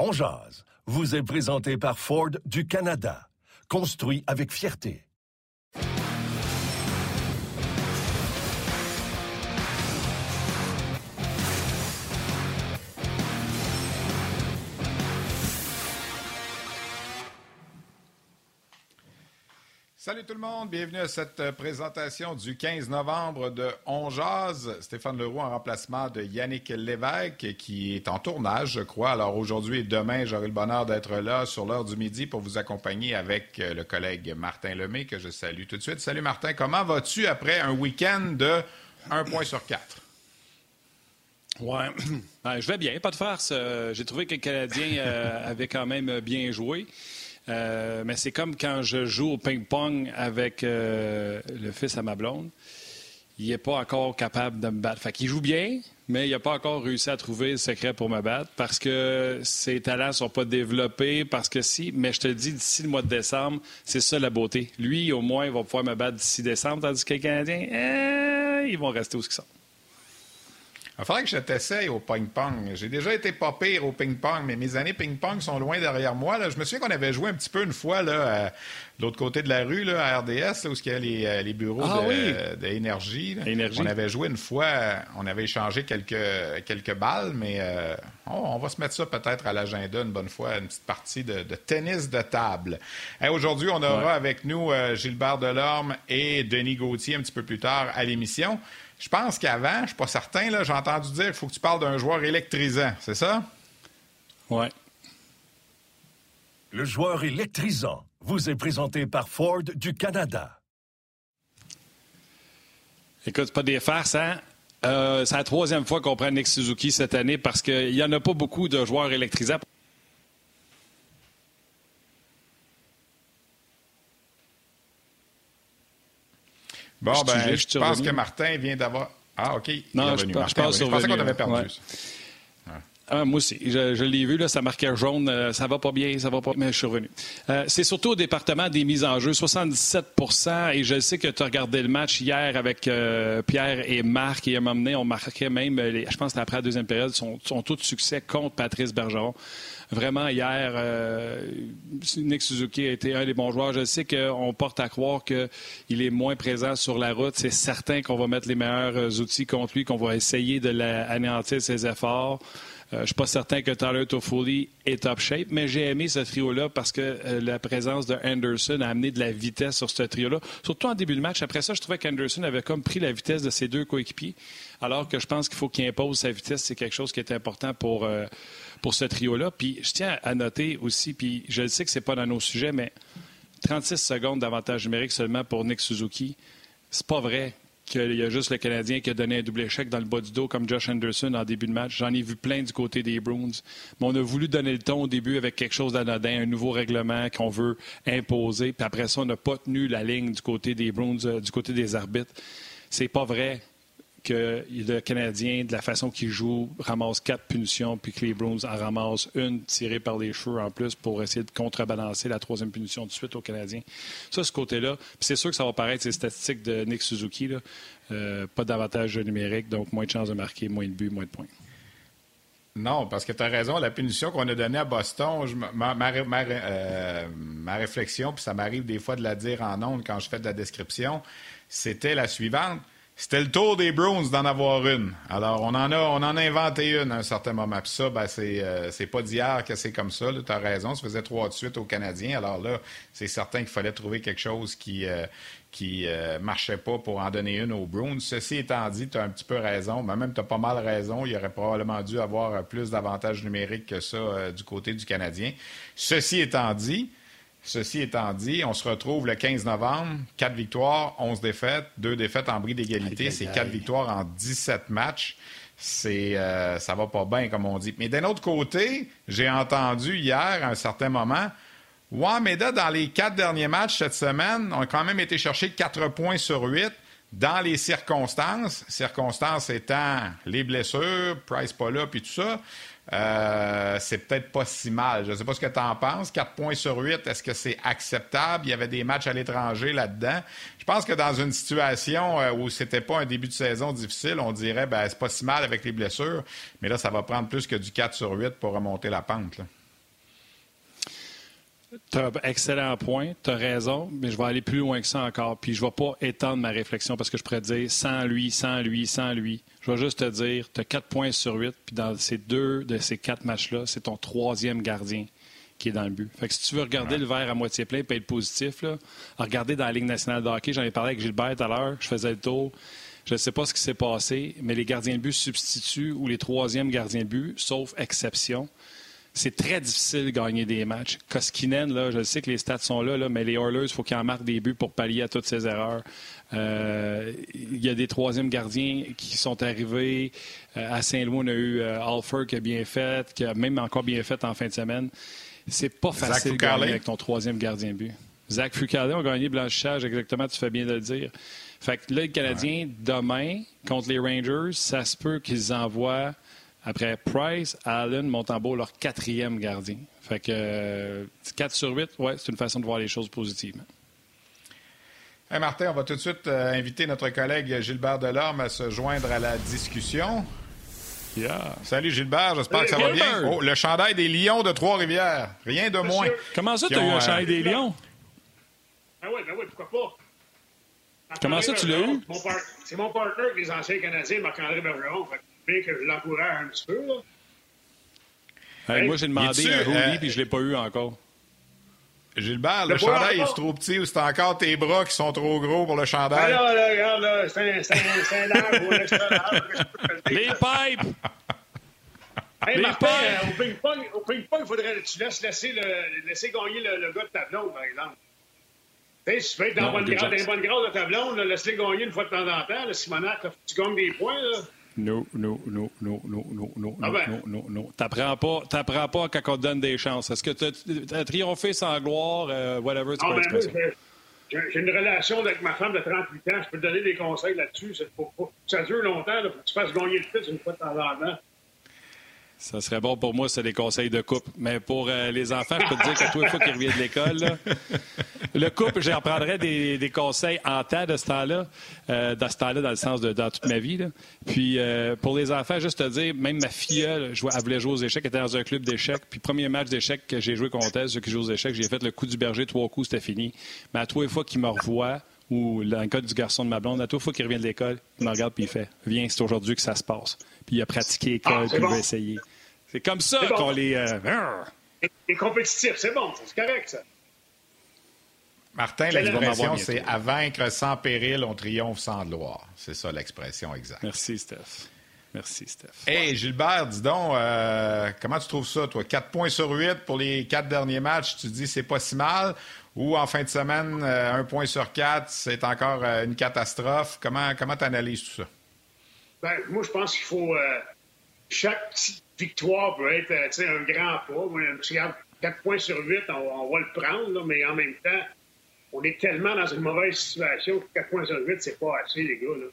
On jase vous est présenté par Ford du Canada. Construit avec fierté. Salut tout le monde, bienvenue à cette euh, présentation du 15 novembre de On Jazz. Stéphane Leroux en remplacement de Yannick Lévesque qui est en tournage, je crois. Alors aujourd'hui et demain, j'aurai le bonheur d'être là sur l'heure du midi pour vous accompagner avec euh, le collègue Martin Lemay que je salue tout de suite. Salut Martin, comment vas-tu après un week-end de 1 point sur 4? Ouais, ben, je vais bien, pas de farce. Euh, j'ai trouvé que le Canadien avait quand même bien joué. Euh, mais c'est comme quand je joue au ping-pong avec euh, le fils à ma blonde. Il n'est pas encore capable de me battre. Fait qu'il joue bien, mais il n'a pas encore réussi à trouver le secret pour me battre parce que ses talents ne sont pas développés, parce que si, mais je te dis, d'ici le mois de décembre, c'est ça la beauté. Lui, au moins, il va pouvoir me battre d'ici décembre, tandis que les Canadiens, eh, ils vont rester où ils sont. Il faudrait que je t'essaye au ping-pong. J'ai déjà été pas pire au ping-pong, mais mes années ping-pong sont loin derrière moi. Là. Je me souviens qu'on avait joué un petit peu une fois là, à l'autre côté de la rue, là, à RDS, où il y a les, euh, les bureaux Ah d'énergie. Énergie. On avait joué une fois, on avait échangé quelques, quelques balles, mais euh, on, on va se mettre ça peut-être à l'agenda une bonne fois, une petite partie de, de tennis de table. Hey, Aujourd'hui, on aura Ouais. avec nous euh, Gilbert Delorme et Denis Gauthier un petit peu plus tard à l'émission. Je pense qu'avant, je suis pas certain, là, j'ai entendu dire qu'il faut que tu parles d'un joueur électrisant, c'est ça? Ouais. Le joueur électrisant vous est présenté par Ford du Canada. Écoute, c'est pas des farces, hein? Euh, c'est la troisième fois qu'on prend Nick Suzuki cette année parce qu'il n'y en a pas beaucoup de joueurs électrisants. Bon, Je suis- ben, je pense que Martin vient d'avoir. Ah, OK. Non, je pense- Martin je pense pensais qu'on avait perdu. ouais. Ah, moi aussi. Je, je l'ai vu, là, ça marquait jaune. euh, ça va pas bien, ça va pas mais je suis revenu. Euh, c'est surtout au département des mises en jeu, 77% Et je sais que tu as regardé le match hier avec euh, Pierre et Marc. Et à un moment donné, on marquait même, les- je pense que après la deuxième période, son, son taux de succès contre Patrice Bergeron. Vraiment, hier, euh, Nick Suzuki a été un des bons joueurs. Je sais qu'on porte à croire qu'il est moins présent sur la route. C'est certain qu'on va mettre les meilleurs euh, outils contre lui, qu'on va essayer de la- anéantir ses efforts. Euh, je ne suis pas certain que Tyler Toffoli est top shape, mais j'ai aimé ce trio-là parce que euh, la présence de Anderson a amené de la vitesse sur ce trio-là. Surtout en début de match. Après ça, je trouvais qu'Anderson avait comme pris la vitesse de ses deux coéquipiers, alors que je pense qu'il faut qu'il impose sa vitesse. C'est quelque chose qui est important pour, euh, pour ce trio-là. Puis je tiens à noter aussi, puis je le sais que ce n'est pas dans nos sujets, mais 36 secondes d'avantage numérique seulement pour Nick Suzuki, c'est pas vrai qu'il y a juste le Canadien qui a donné un double échec dans le bas du dos comme Josh Anderson en début de match. J'en ai vu plein du côté des Bruins. Mais on a voulu donner le ton au début avec quelque chose d'anodin, un nouveau règlement qu'on veut imposer. Puis après ça, on n'a pas tenu la ligne du côté des Bruins, euh, du côté des arbitres. C'est pas vrai que le Canadien, de la façon qu'il joue, ramasse quatre punitions, puis que les Bruins en ramassent une tirée par les cheveux en plus pour essayer de contrebalancer la troisième punition de suite aux Canadiens. Ça, ce côté-là. C'est sûr que ça va paraître ces statistiques de Nick Suzuki. Euh, pas d'avantage numérique, donc moins de chances de marquer, moins de buts, moins de points. Non, parce que tu as raison, la punition qu'on a donnée à Boston, ma- euh, ma réflexion, puis ça m'arrive des fois de la dire en ondes quand je fais de la description, c'était la suivante. C'était le tour des Bruins d'en avoir une. Alors, on en a, on en a inventé une à un certain moment. Puis ça, ben, c'est, euh, pas d'hier que c'est comme ça. Tu as raison, ça faisait trois de suite aux Canadiens. Alors là, c'est certain qu'il fallait trouver quelque chose qui euh, qui euh, marchait pas pour en donner une aux Bruins. Ceci étant dit, tu as un petit peu raison, mais même tu as pas mal raison. Il aurait probablement dû avoir euh, plus d'avantages numériques que ça euh, du côté du Canadien. Ceci étant dit, Ceci étant dit, on se retrouve le 15 novembre, 4 victoires, 11 défaites, 2 défaites en bris d'égalité. C'est aïe. 4 victoires en 17 matchs. c'est ça va pas bien, comme on dit. Mais d'un autre côté, j'ai entendu hier, à un certain moment, Wameda, dans les quatre derniers matchs cette semaine, on a quand même été chercher quatre points sur huit dans les circonstances, circonstances étant les blessures, Price pas là, puis tout ça. Euh, c'est peut-être pas si mal. Je ne sais pas ce que tu en penses. 4 points sur 8, est-ce que c'est acceptable? Il y avait des matchs à l'étranger là-dedans. Je pense que dans une situation euh, où c'était pas un début de saison difficile, on dirait ben c'est pas si mal avec les blessures. Mais là, ça va prendre plus que du 4 sur 8 pour remonter la pente. Excellent point, tu raison, mais je vais aller plus loin que ça encore. Puis je ne vais pas étendre ma réflexion parce que je pourrais dire sans lui, sans lui, sans lui. Je vais juste te dire, tu as 4 points sur 8, puis dans ces deux de ces quatre matchs-là, c'est ton troisième gardien qui est dans le but. Fait que si tu veux regarder le verre à moitié plein et être positif, là, regarder dans la Ligue nationale de hockey, j'en ai parlé avec Gilbert tout à l'heure, je faisais le tour. Je ne sais pas ce qui s'est passé, mais les gardiens de but substituent ou les troisièmes gardiens de but, sauf exception c'est très difficile de gagner des matchs. Koskinen, là, je sais que les stats sont là, là mais les Oilers, il faut qu'ils en marquent des buts pour pallier à toutes ces erreurs. Euh, il y a des troisièmes gardiens qui sont arrivés. Euh, à Saint-Louis, on a eu euh, Alfer qui a bien fait, qui a même encore bien fait en fin de semaine. C'est pas facile de gagner avec ton troisième gardien but. Zach Fucale a gagné blanchissage, exactement, tu fais bien de le dire. Fait que là, le Canadien, demain, contre les Rangers, ça se peut qu'ils envoient après Price, Allen, Montembeau, leur quatrième gardien. Fait que 4 euh, sur 8, ouais, c'est une façon de voir les choses positivement. Hey Martin, on va tout de suite euh, inviter notre collègue Gilbert Delorme à se joindre à la discussion. Yeah. Salut Gilbert, j'espère que ça va bien. Oh, le chandail des Lions de Trois-Rivières. Rien de moins. Comment ça, tu as eu un chandail des Lions? Ben oui, ben oui, pourquoi pas? Comment ça, tu l'as eu? C'est mon partenaire avec les anciens Canadiens, Marc-André Bergeron que je l'encourage un petit peu. moi, j'ai demandé un Rouli, euh, puis je ne l'ai pas eu encore. Gilbert, le, chandail est trop petit ou c'est encore tes bras qui sont trop gros pour le chandail? Là, là, regarde, là, c'est un, un, ou. Les pipes! Hey, Les Martin, pipes. au ping-pong, au ping-pong, il faudrait que tu laisses laisser, le, laisser gagner le, le, gars de ta blonde, par exemple. Tu sais, si tu veux être dans, une bonne grade de ta blonde, laisse-les gagner une fois de temps en temps. Le Simonac, tu gagnes des points. Là. Non, non, non, non, non, non, non, non, non, non. T'apprends pas, t'apprends pas quand on te donne des chances. Est-ce que tu triomphé sans gloire, euh, whatever, c'est ah pas ben, j'ai une relation avec ma femme de 38 ans, je peux te donner des conseils là-dessus. Ça, dure longtemps, pour que tu fasses gagner le fils une fois de temps en temps. Ça serait bon pour moi, c'est des conseils de couple. Mais pour euh, les enfants, je peux te dire qu'à tous les fois qu'ils reviennent de l'école, le couple, j'en prendrais des, des, conseils en temps de ce temps-là, euh, dans ce temps-là, dans le sens de dans toute ma vie. Là. Puis euh, pour les enfants, juste te dire, même ma fille, elle, voulait jouer aux échecs, elle était dans un club d'échecs. Puis premier match d'échecs que j'ai joué contre elle, ceux qui jouent aux échecs, j'ai fait le coup du berger, trois coups, c'était fini. Mais à tous les fois qu'il me revoit, ou dans le cas du garçon de ma blonde, à les fois qu'il revient de l'école, il me regarde puis il fait Viens, c'est aujourd'hui que ça se passe puis il a pratiqué l'école, ah, puis il veut essayer. C'est comme ça qu'on les. Euh... Et compétitif, c'est bon, c'est correct, ça. Martin, l'expression, c'est à vaincre sans péril, on triomphe sans gloire. C'est ça l'expression exacte. Merci, Steph. Merci, Steph. Hey, Gilbert, dis donc, euh, comment tu trouves ça, toi? 4 points sur 8 pour les quatre derniers matchs, tu dis c'est pas si mal? Ou en fin de semaine, euh, un point sur quatre, c'est encore euh, une catastrophe? Comment tu analyses tout ça? Ben, moi, je pense qu'il faut. Euh, chaque victoire peut être un grand pas. Regarde, 4 points sur 8, on, va le prendre, mais en même temps, on est tellement dans une mauvaise situation que 4 points sur 8, c'est pas assez, les gars. Là.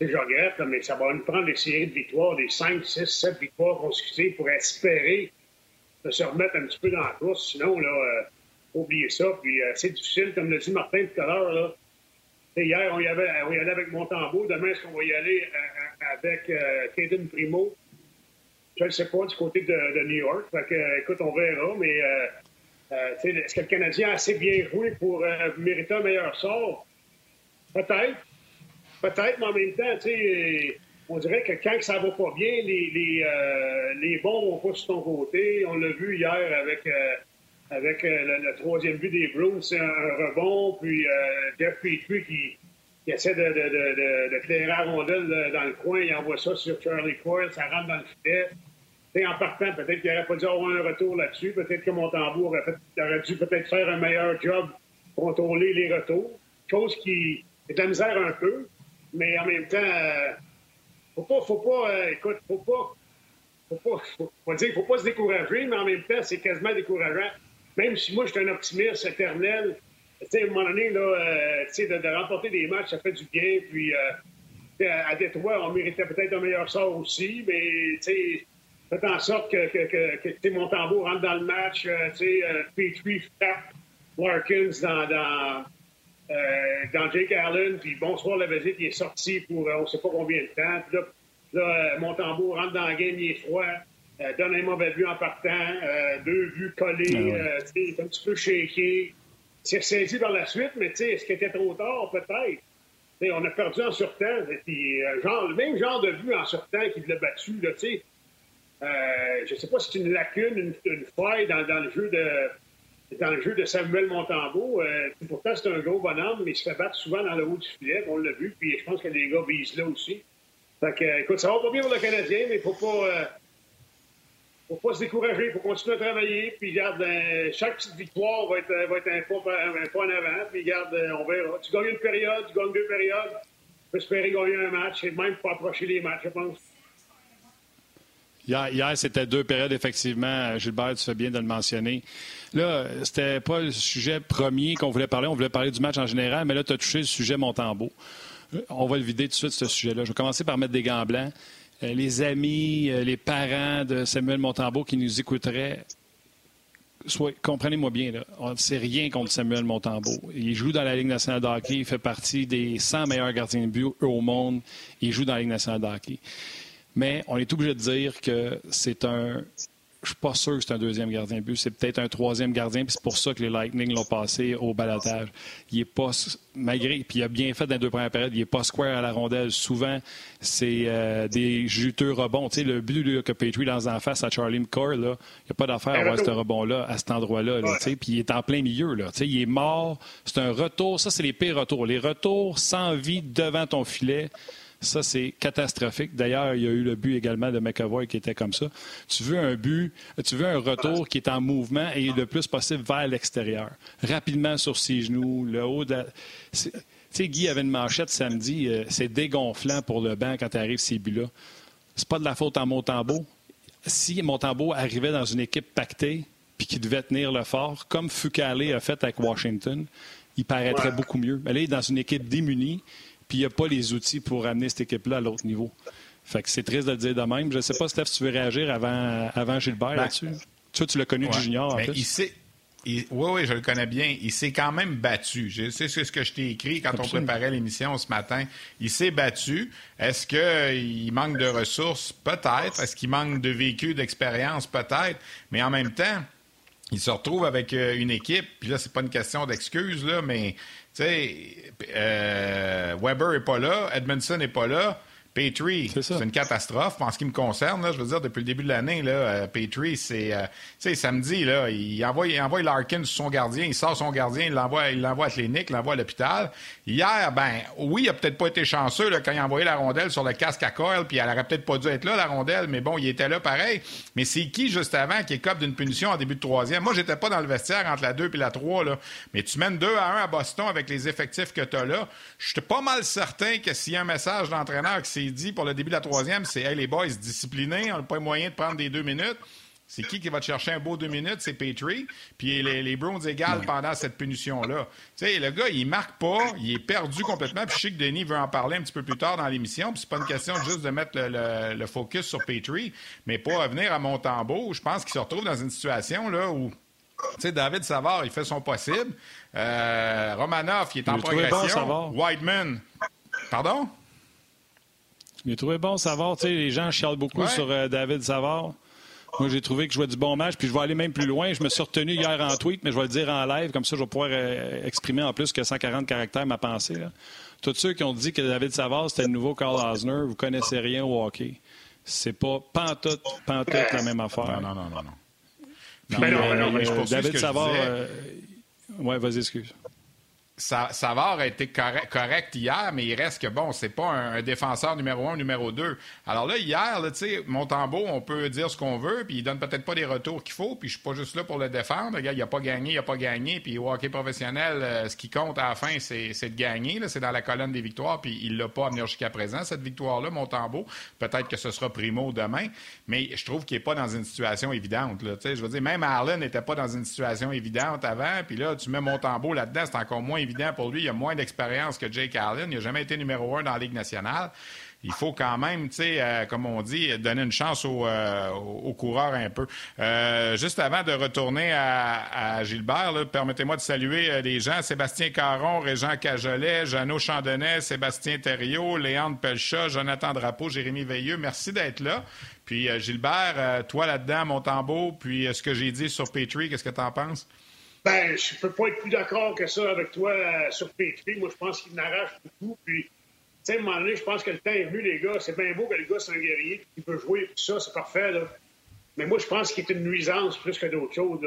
Je regrette, mais ça va nous prendre des séries de victoires, des 5, 6, 7 victoires consécutives pour espérer de se remettre un petit peu dans la course. Sinon, là, oubliez ça. Puis c'est difficile, comme l'a dit Martin tout à l'heure. Hier, on y, avait, on y allait avec Montembeau. Demain, est-ce qu'on va y aller euh, euh, avec euh, Primo? Je ne sais pas, du côté de, New York. Fait que, écoute, on verra. Mais euh, euh est-ce que le Canadien a assez bien joué pour mériter un meilleur sort? Peut-être. Peut-être, mais en même temps, on dirait que quand ça va pas bien, les, les, les bons vont pas sur ton côté. On l'a vu hier avec avec euh, le, troisième but des Bruins, c'est un, rebond, puis euh, Jeff Petrie qui, qui essaie de, clairer la rondelle euh, dans le coin, il envoie ça sur Charlie Coyle, ça rentre dans le filet. En partant, peut-être qu'il n'aurait pas dû avoir un retour là-dessus, peut-être que Montembourg aurait, aurait dû peut-être faire un meilleur job contrôler les retours, chose qui est de misère un peu, mais en même temps, faut pas, faut pas, euh, écoute, faut pas, faut pas, faut pas se décourager, mais en même temps, c'est quasiment décourageant. Même si moi, je suis un optimiste éternel, à un moment donné, là, euh, de, de, remporter des matchs, ça fait du bien. Puis, euh, à Détroit, on méritait peut-être un meilleur sort aussi, mais, faites en sorte que, que, que, que rentre dans le match, euh, sais, euh, Petrie frappe Larkins dans, dans, dans Jake Allen, puis bonsoir la visite, il est sorti pour on ne sait pas combien de temps. Puis là, là mon tambour rentre dans la game, il est froid. Euh, donne un mauvais but en partant, euh, deux buts collés, ah ouais. euh, un petit peu shaké. C'est ressaisi par la suite, mais est-ce qu'il était trop tard? Peut-être. T'sais, on a perdu en surtemps. Puis, euh, genre, le même genre de but en surtemps qu'il l'a battu. Là, sais. euh, je ne sais pas si c'est une lacune, une, une faille dans, dans, le jeu de dans le jeu de Samuel Montembeau. Euh, pourtant, c'est un gros bonhomme, mais il se fait battre souvent dans le haut du filet. On l'a vu, puis je pense que les gars visent là aussi. Fait que, écoute, ça va pas bien pour le Canadien, mais il faut pas... Euh, faut pas se décourager, il faut continuer à travailler. Puis, euh, chaque petite victoire va être, va être un, pas, en avant. Puis, euh, on. Tu gagnes une période, tu gagnes deux périodes. Tu peux espérer gagner un match et même pas approcher les matchs, je pense. Hier, hier c'était deux périodes, effectivement. Gilbert, tu fais bien de le mentionner. Là, c'était pas le sujet premier qu'on voulait parler. On voulait parler du match en général, mais là, tu as touché le sujet Montembeau. On va le vider tout de suite, ce sujet-là. Je vais commencer par mettre des gants blancs. Euh, les amis, euh, les parents de Samuel Montembeau qui nous écouteraient, comprenez-moi bien, on ne sait rien contre Samuel Montembeau. Il joue dans la Ligue nationale de hockey, il fait partie des 100 meilleurs gardiens de but au monde. Il joue dans la Ligue nationale de hockey. Mais on est obligé de dire que c'est un. Je suis pas sûr que c'est un deuxième gardien but. C'est peut-être un troisième gardien, puis c'est pour ça que les Lightning l'ont passé au balotage. Il est pas. Malgré. Puis il a bien fait dans les deux premières périodes. Il est pas square à la rondelle. Souvent, c'est euh, des juteux rebonds. Tu sais, le but que Petrie lance en face à Charlie McCord, il n'y a pas d'affaire à avoir ce rebond-là, à cet endroit-là. Là, Puis il est en plein milieu. Là, il est mort. C'est un retour. Ça, c'est les pires retours. Les retours sans vie devant ton filet. Ça, c'est catastrophique. D'ailleurs, il y a eu le but également de McAvoy qui était comme ça. Tu veux un but, tu veux un retour qui est en mouvement et le plus possible vers l'extérieur. Rapidement sur ses genoux, le haut de... Tu sais, Guy avait une manchette samedi. Euh, c'est dégonflant pour le banc quand tu arrives ces buts-là. C'est pas de la faute en Montembeau. Si Montembeau arrivait dans une équipe pactée puis qui devait tenir le fort, comme Fucale a fait avec Washington, il paraîtrait ouais. beaucoup mieux. Mais là, il est dans une équipe démunie puis il n'y a pas les outils pour amener cette équipe-là à l'autre niveau. Fait que c'est triste de le dire de même. Je ne sais pas, Steph, si tu veux réagir avant, avant Gilbert ben, là-dessus. Tu, tu l'as connu ouais, du junior en plus. Il sait, il, oui, oui, je le connais bien. Il s'est quand même battu. Sais ce que je t'ai écrit quand Absolument. on préparait l'émission ce matin. Il s'est battu. Est-ce qu'il manque de ressources? Peut-être. Est-ce qu'il manque de vécu, d'expérience? Peut-être. Mais en même temps, il se retrouve avec une équipe. Puis là, c'est pas une question d'excuse, là, mais sais, euh, Weber n'est pas là, Edmondson n'est pas là. Petrie, c'est une catastrophe. En ce qui me concerne, là, je veux dire, depuis le début de l'année, là, euh, Petrie, c'est, euh, samedi, là, il envoie, il envoie Larkin sur son gardien, il sort son gardien, il l'envoie, il l'envoie à la clinique, il l'envoie à l'hôpital. Hier, ben, oui, il a peut-être pas été chanceux, là, quand il a envoyé la rondelle sur le casque à Coyle, puis elle aurait peut-être pas dû être là, la rondelle, mais bon, il était là pareil. Mais c'est qui, juste avant, qui est cop d'une punition en début de troisième? Moi, j'étais pas dans le vestiaire entre la 2 et la 3, là. Mais tu mènes 2 à 1 à Boston avec les effectifs que tu as là. Je suis pas mal certain que s'il y a un message d'entraîneur qui s'est dit pour le début de la troisième, c'est Hey les boys, disciplinés, on n'a pas moyen de prendre des deux minutes. C'est qui qui va te chercher un beau deux minutes? C'est Petrie. Puis les, les Browns égalent pendant cette punition-là. Tu sais, le gars, il marque pas, il est perdu complètement. Puis je sais que Denis veut en parler un petit peu plus tard dans l'émission. Puis c'est pas une question juste de mettre le, le, le focus sur Petrie, mais pour revenir à Montembeau, je pense qu'il se retrouve dans une situation là où tu sais, David Savard, il fait son possible. Euh, Romanov, il est en progression. Bon, Whiteman. Pardon? J'ai trouvé bon Savard. Tu sais, les gens chialent beaucoup ouais. sur euh, David Savard. Moi, j'ai trouvé que je jouais du bon match, puis je vais aller même plus loin. Je me suis retenu hier en tweet, mais je vais le dire en live, comme ça, je vais pouvoir euh, exprimer en plus que 140 caractères ma pensée. Là. Tous ceux qui ont dit que David Savard, c'était le nouveau Carl Osner, vous connaissez rien au hockey. C'est pas pantoute, pantoute la même affaire. Non, non, non, non. non. Puis, ben non, euh, non, mais je David Savard... Euh... Ouais, vas-y, excuse. Savard a été correct, hier, mais il reste que, bon, c'est pas un, défenseur numéro un, numéro deux. Alors là, hier, sais, Montembeau, on peut dire ce qu'on veut, puis il donne peut-être pas les retours qu'il faut, puis je suis pas juste là pour le défendre. Le gars, il a pas gagné, il a pas gagné, puis au hockey professionnel, euh, ce qui compte à la fin, c'est de gagner. C'est dans la colonne des victoires, puis il l'a pas amené jusqu'à présent, cette victoire-là, Montembeau. Peut-être que ce sera primo demain, mais je trouve qu'il est pas dans une situation évidente. Là, je veux dire, même Arlen n'était pas dans une situation évidente avant, puis là, tu mets Montembeau là-dedans, c'est encore moins évident pour lui. Il a moins d'expérience que Jake Allen. Il n'a jamais été numéro un dans la Ligue nationale. Il faut quand même, tu sais, euh, comme on dit, donner une chance aux, euh, coureurs un peu. Euh, juste avant de retourner à, Gilbert, permettez-moi de saluer les gens. Sébastien Caron, Régent Cajolet, Jeannot Chandonnet, Sébastien Thériault, Léandre Pelchat, Jonathan Drapeau, Jérémy Veilleux. Merci d'être là. Puis Gilbert, toi là-dedans, mon puis ce que j'ai dit sur Petrie, qu'est-ce que tu en penses? Ben, je peux pas être plus d'accord que ça avec toi euh, sur Petrie. Moi, je pense qu'il n'arrache beaucoup. Puis, tu sais, à un moment donné, je pense que le temps est venu, les gars. C'est bien beau que le gars soit un guerrier, qu'il peut jouer, tout ça, c'est parfait, là. Mais moi, je pense qu'il est une nuisance plus que d'autres choses.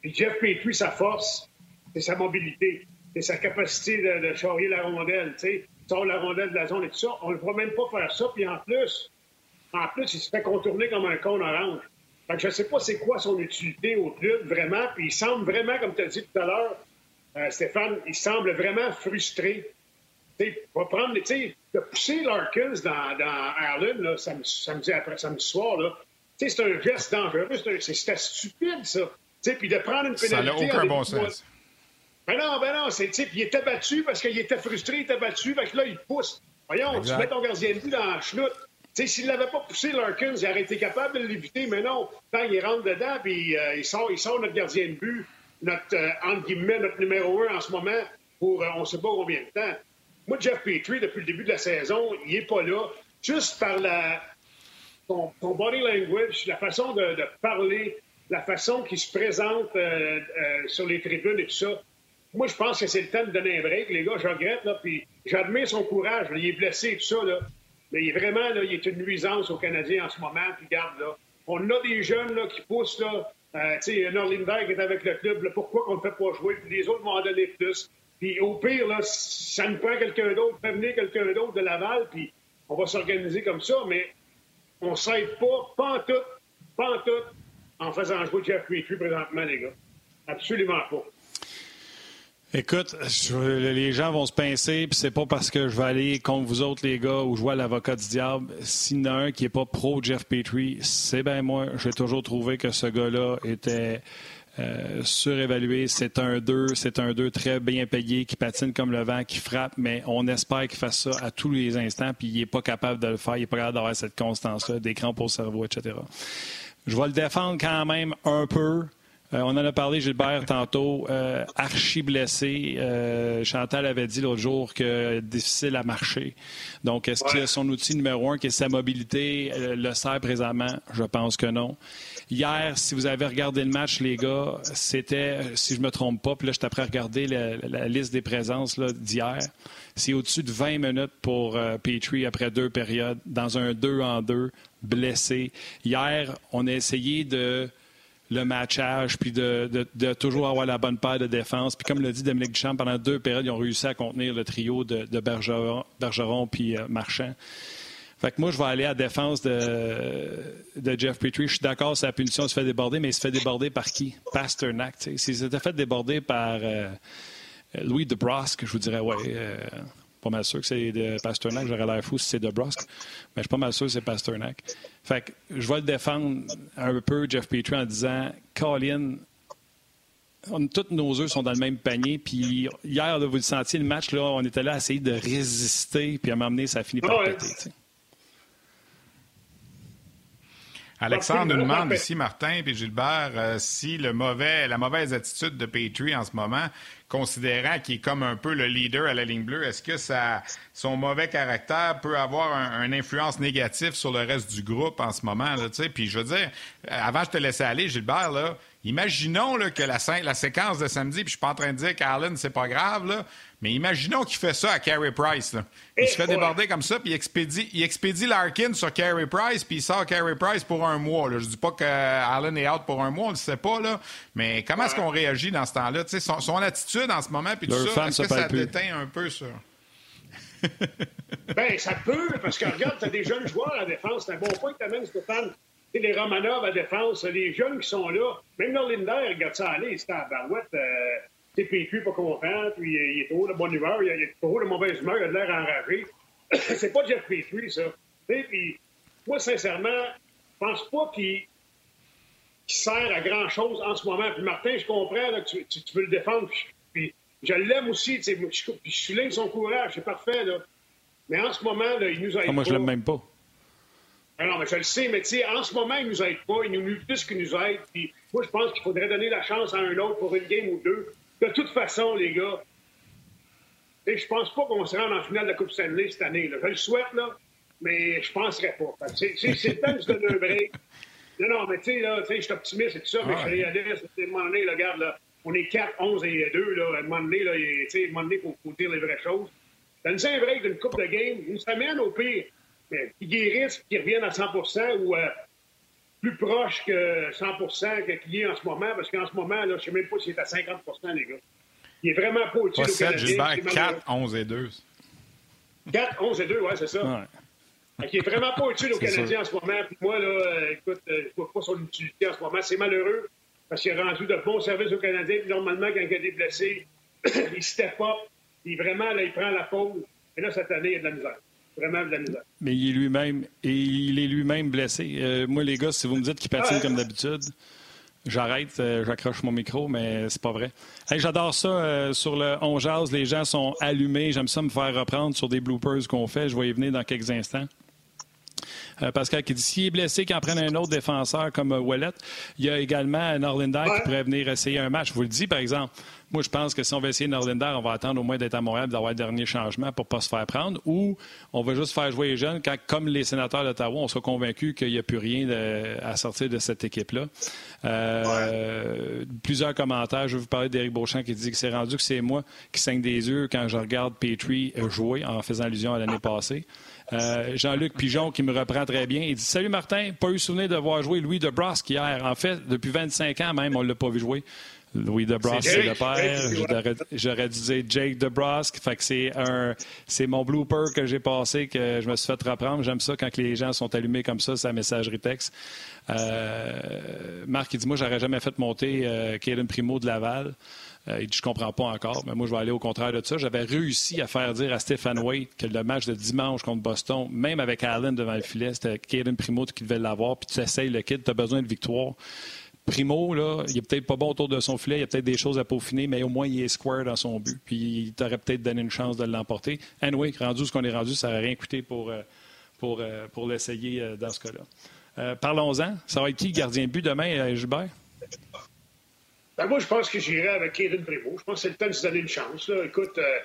Puis Jeff Petrie, sa force, c'est sa mobilité. C'est sa capacité de, de charrier la rondelle, tu sais. Sort la rondelle de la zone et tout ça. On ne voit même pas faire ça. Puis en plus, en plus, il se fait contourner comme un con orange. Fait je ne sais pas c'est quoi son utilité au club, vraiment. Puis il semble vraiment, comme tu as dit tout à l'heure, euh, Stéphane, il semble vraiment frustré. sais, va prendre, de pousser Larkins dans, dans Ireland, là, samedi, après samedi soir, là, c'est un geste dangereux. C'était stupide, ça. Puis de prendre une pénalité. Ça n'a aucun bon sens. Ben non, ben non, c'est, il était battu parce qu'il était frustré, il était battu, fait que là, il pousse. Voyons, tu mets ton gardien de but dans la chenoute s'il l'avait pas poussé, Larkins, il aurait été capable de l'éviter, mais non. Quand il rentre dedans, puis euh, notre gardien de but, notre, euh, entre guillemets, notre numéro un en ce moment, pour euh, on ne sait pas combien de temps. Moi, Jeff Petrie, depuis le début de la saison, il n'est pas là. Juste par la, son, body language, la façon de, parler, la façon qu'il se présente sur les tribunes et tout ça. Moi, je pense que c'est le temps de donner un break. Les gars, je regrette, là, puis j'admire son courage. il est blessé et tout ça, là. Il est vraiment, là, il est une nuisance aux Canadiens en ce moment. Puis regarde, là, on a des jeunes là, qui poussent. Là, euh, tu sais, est avec le club. Pourquoi qu'on ne fait pas jouer? Puis les autres vont en donner plus. Puis au pire, là, ça nous prend quelqu'un d'autre, fait venir quelqu'un d'autre de Laval, puis on va s'organiser comme ça. Mais on ne s'aide pas, pas en tout, pas en tout, en faisant jouer Jeff Petrie présentement, les gars. Absolument pas. Écoute, les gens vont se pincer, puis c'est pas parce que je vais aller contre vous autres, les gars, ou je vois l'avocat du diable. S'il y en a un qui n'est pas pro Jeff Petrie, c'est bien moi. J'ai toujours trouvé que ce gars-là était euh, surévalué. C'est un 2, c'est un 2 très bien payé, qui patine comme le vent, qui frappe, mais on espère qu'il fasse ça à tous les instants, puis il n'est pas capable de le faire. Il n'est pas capable d'avoir cette constance-là, d'écran pour le cerveau, etc. Je vais le défendre quand même un peu. Euh, on en a parlé, Gilbert, tantôt. Euh, archi blessé. Euh, Chantal avait dit l'autre jour que difficile à marcher. Donc, est-ce que son outil numéro un, qui est sa mobilité, le sert présentement? Je pense que non. Hier, si vous avez regardé le match, les gars, c'était, si je me trompe pas, puis là, je après à regarder la, liste des présences d'hier. C'est au-dessus de 20 minutes pour Petrie après deux périodes, dans un 2 en 2, blessé. Hier, on a essayé de le matchage, puis de, toujours avoir la bonne paire de défense. Puis comme l'a dit Dominique Duchamp, pendant deux périodes, ils ont réussi à contenir le trio de, Bergeron, Bergeron puis euh, Marchand. Fait que moi, je vais aller à la défense de, Jeff Petrie. Je suis d'accord, sa punition se fait déborder, mais il se fait déborder par qui? Pasternak. S'il s'était fait déborder par euh, Louis DeBrusque, je vous dirais, ouais, euh, pas mal sûr que c'est de Pasternak. J'aurais l'air fou si c'est de Brusque. Mais je suis pas mal sûr que c'est Pasternak. Fait que je vais le défendre un peu, Jeff Petrie, en disant Colin, tous nos œufs sont dans le même panier. Puis hier, vous le sentiez, le match, là, on était là à essayer de résister. Puis à m'amener, ça a fini par péter. Alexandre nous demande ici, Martin et Gilbert, euh, si le mauvais, la mauvaise attitude de Petrie en ce moment considérant qu'il est comme un peu le leader à la ligne bleue, est-ce que son mauvais caractère peut avoir une influence négative sur le reste du groupe en ce moment? Là, puis je veux dire, avant je te laissais aller, Gilbert, là, imaginons que la, séquence de samedi, puis je suis pas en train de dire qu'Allen, c'est pas grave, Mais imaginons qu'il fait ça à Carey Price. Là. Il Eh, se fait ouais. déborder comme ça, puis il expédie, il expédie Larkin sur Carey Price, puis il sort Carey Price pour un mois. Là. Je dis pas que Allen est out pour un mois, on le sait pas, là. Mais comment est-ce qu'on réagit dans ce temps-là? Son, son attitude en ce moment, puis tout ça, est-ce se que ça plus. déteint un peu ça? Ben, ça peut, parce que regarde, t'as des jeunes joueurs à défense. C'est un bon point que t'amènes, Stéphane. Tu sais, les Romanov à défense, les jeunes qui sont là. Même Norlinder, regarde ça aller, c'était à Barouette. Euh, sais, PQ pas content, puis il est trop de bonne humeur, il est trop de mauvaise humeur, il a de l'air enragé. c'est pas Jeff Petrie, ça. Tu sais, puis moi, sincèrement, je pense pas qu'il sert à grand-chose en ce moment. Puis Martin, je comprends là, que tu, tu- tu veux le défendre, puis, je l'aime aussi, tu sais, moi, je, puis je souligne son courage, c'est parfait, là. Mais en ce moment, là, il nous aide Ah, moi, je pas. l'aime même pas. Ah non, mais je le sais, mais tu sais, en ce moment, il nous aide pas. Il nous nuit plus qu'il nous aide. Puis moi, je pense qu'il faudrait donner la chance à un autre pour une game ou deux. De toute façon, les gars, sais, je pense pas qu'on se rende en finale de la Coupe Stanley cette année. Là. Je le souhaite, là, mais je penserais pas. C'est le temps de se donner un break. Non, non, mais tu sais, là, tu sais, je suis optimiste et tout ça, mais je suis réaliste. À un moment donné, là, regarde, là, on est 4, 11 et 2, là. À un moment donné, là, il- tu sais, à un moment donné, faut, faut dire les vraies choses. Donne-nous un break d'une coupe de game, une semaine au pire, mais qui guérisse, qui revienne à 100 ou euh, plus proche que 100 que qu'il est en ce moment, parce qu'en ce moment, là, je sais même pas s'il est à 50% les gars. Il est vraiment pas au-dessus Pas au 7, Canadien. Gilbert, c'est 4, 11 et 2. 4, 11 et 2, ouais, c'est ça. Ouais. Qu'il est vraiment pas utile aux C'est Canadiens en ce moment. Puis moi, là, euh, écoute, euh, je vois pas son utilité en ce moment. C'est malheureux parce qu'il a rendu de bons services aux Canadiens. Puis normalement, quand il est blessé, il step up. Puis vraiment, là, il prend la pause. Et là, cette année, il y a de la misère. Vraiment de la misère. Mais il est lui-même et il est lui-même blessé. Euh, moi, les gars, si vous me dites qu'il patine comme d'habitude, j'arrête, euh, j'accroche mon micro, mais c'est pas vrai. Hey, J'adore ça euh, sur le On Jazz. Les gens sont allumés. J'aime ça me faire reprendre sur des bloopers qu'on fait. Je vais y venir dans quelques instants. Euh, Pascal qui dit s'il est blessé, qu'il en prenne un autre défenseur comme euh, Ouellet. Il y a également Norlinder Ouais. qui pourrait venir essayer un match. Je vous le dis, par exemple. Moi, je pense que si on va essayer Norlinder, on va attendre au moins d'être à Montréal, d'avoir le dernier changement pour ne pas se faire prendre. Ou on va juste faire jouer les jeunes quand, comme les sénateurs d'Ottawa, on sera convaincus qu'il n'y a plus rien de- à sortir de cette équipe-là. Euh, Plusieurs commentaires. Je vais vous parler d'Éric Beauchamp qui dit que c'est rendu que c'est moi qui saigne des yeux quand je regarde Petrie jouer en faisant allusion à l'année passée. Euh, Jean-Luc Pigeon qui me reprend très bien. Il dit Salut Martin, pas eu souvenir de voir jouer Louis Debrosque hier. En fait, depuis 25 ans même, on ne l'a pas vu jouer. Louis Debrosque, C'est le père. J'aurais- dû dire Jake DeBrusque. Fait que c'est un, c'est mon blooper que j'ai passé que je me suis fait reprendre. J'aime ça quand les gens sont allumés comme ça, sa messagerie texte. Euh, Marc, il dit moi, j'aurais jamais fait monter euh, Primo de Laval. Euh, il dit je comprends pas encore, mais moi je vais aller au contraire de ça. J'avais réussi à faire dire à Stéphane Waite que le match de dimanche contre Boston, même avec Allen devant le filet, c'était Caden Primo qui devait l'avoir. Puis tu essayes le kid, tu as besoin de victoire. Primo, là, il est peut-être pas bon autour de son filet, il y a peut-être des choses à peaufiner, mais au moins il est square dans son but. Puis il t'aurait peut-être donné une chance de l'emporter. Anyway, rendu ce qu'on est rendu, ça n'aurait rien coûté pour, euh, pour, euh, pour l'essayer euh, dans ce cas-là. Parlons-en. Ça va être qui gardien de but demain, Gilbert? Ben, moi, je pense que j'irai avec Kaden Primo. Je pense que c'est le temps de se donner une chance. Là. Écoute, euh,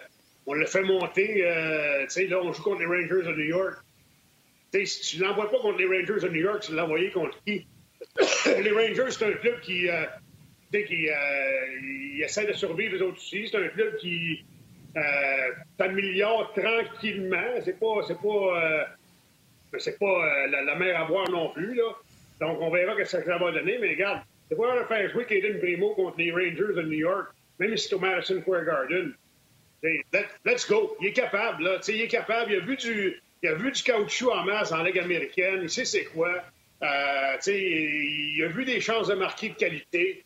on l'a fait monter. euh, tu sais, là, on joue contre les Rangers de New York. Si tu ne l'envoies pas contre les Rangers de New York, tu l'as contre qui? les Rangers, c'est un club qui, euh, qui euh, essaie de survivre les autres aussi. C'est un club qui s'améliore tranquillement. C'est pas, c'est pas, c'est pas la, mer à boire non plus. Là. Donc, on verra que ça va donner. Mais regarde, de faire jouer Caden Primo contre les Rangers de New York, même si c'est au Madison Square Garden. Let's go. Il est capable, là. Il est capable. Il a vu du, il a vu du caoutchouc en masse en Ligue américaine. Il sait c'est quoi. Euh, il a vu des chances de marquer de qualité.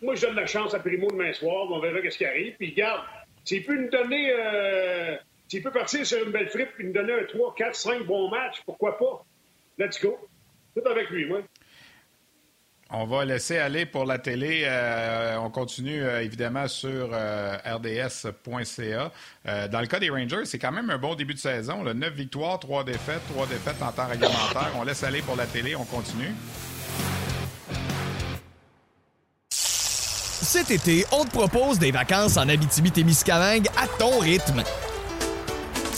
Moi, je donne la chance à Primo demain soir. On verra qu'est-ce qui arrive. Puis, regarde, s'il peut nous donner... Euh, s'il peut partir sur une belle fripe et nous donner un 3, 4, 5 bons matchs, pourquoi pas? Let's go. Tout avec lui, moi. On va laisser aller pour la télé. Euh, on continue euh, évidemment sur euh, rds.ca. Dans le cas des Rangers, c'est quand même un bon début de saison. Là. 9 victoires, 3 défaites, 3 défaites en temps réglementaire. On laisse aller pour la télé, on continue. Cet été, on te propose des vacances en Abitibi-Témiscamingue à ton rythme.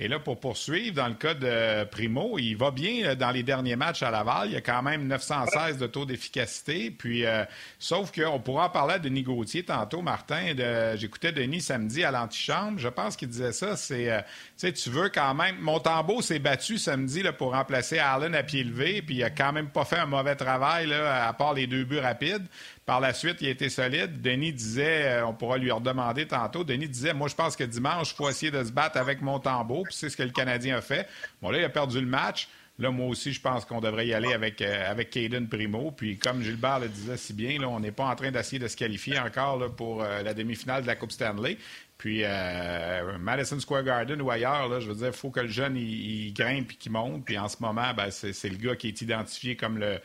Et là, pour poursuivre, dans le cas de Primo, il va bien euh, dans les derniers matchs à Laval. Il y a quand même 916 de taux d'efficacité. Puis, euh, sauf qu'on pourra en parler de Denis Gauthier tantôt, Martin. J'écoutais Denis samedi à l'antichambre. Je pense qu'il disait ça. C'est, euh, tu sais, tu veux quand même. Montembeau s'est battu samedi pour remplacer Allen à pied levé. Puis, il a quand même pas fait un mauvais travail, à part les deux buts rapides. Par la suite, il a été solide. Denis disait, on pourra lui redemander tantôt, Denis disait, moi, je pense que dimanche, il faut essayer de se battre avec Montembeau c'est ce que le Canadien a fait. Bon, là, il a perdu le match. Là, moi aussi, je pense qu'on devrait y aller avec, euh, avec Caden Primo. Puis, comme Gilbert le disait si bien, là, on n'est pas en train d'essayer de se qualifier encore pour euh, la demi-finale de la Coupe Stanley. Puis, euh, Madison Square Garden ou ailleurs, là, je veux dire, il faut que le jeune, il, grimpe et qu'il monte. Puis, en ce moment, ben, c'est le gars qui est identifié comme le,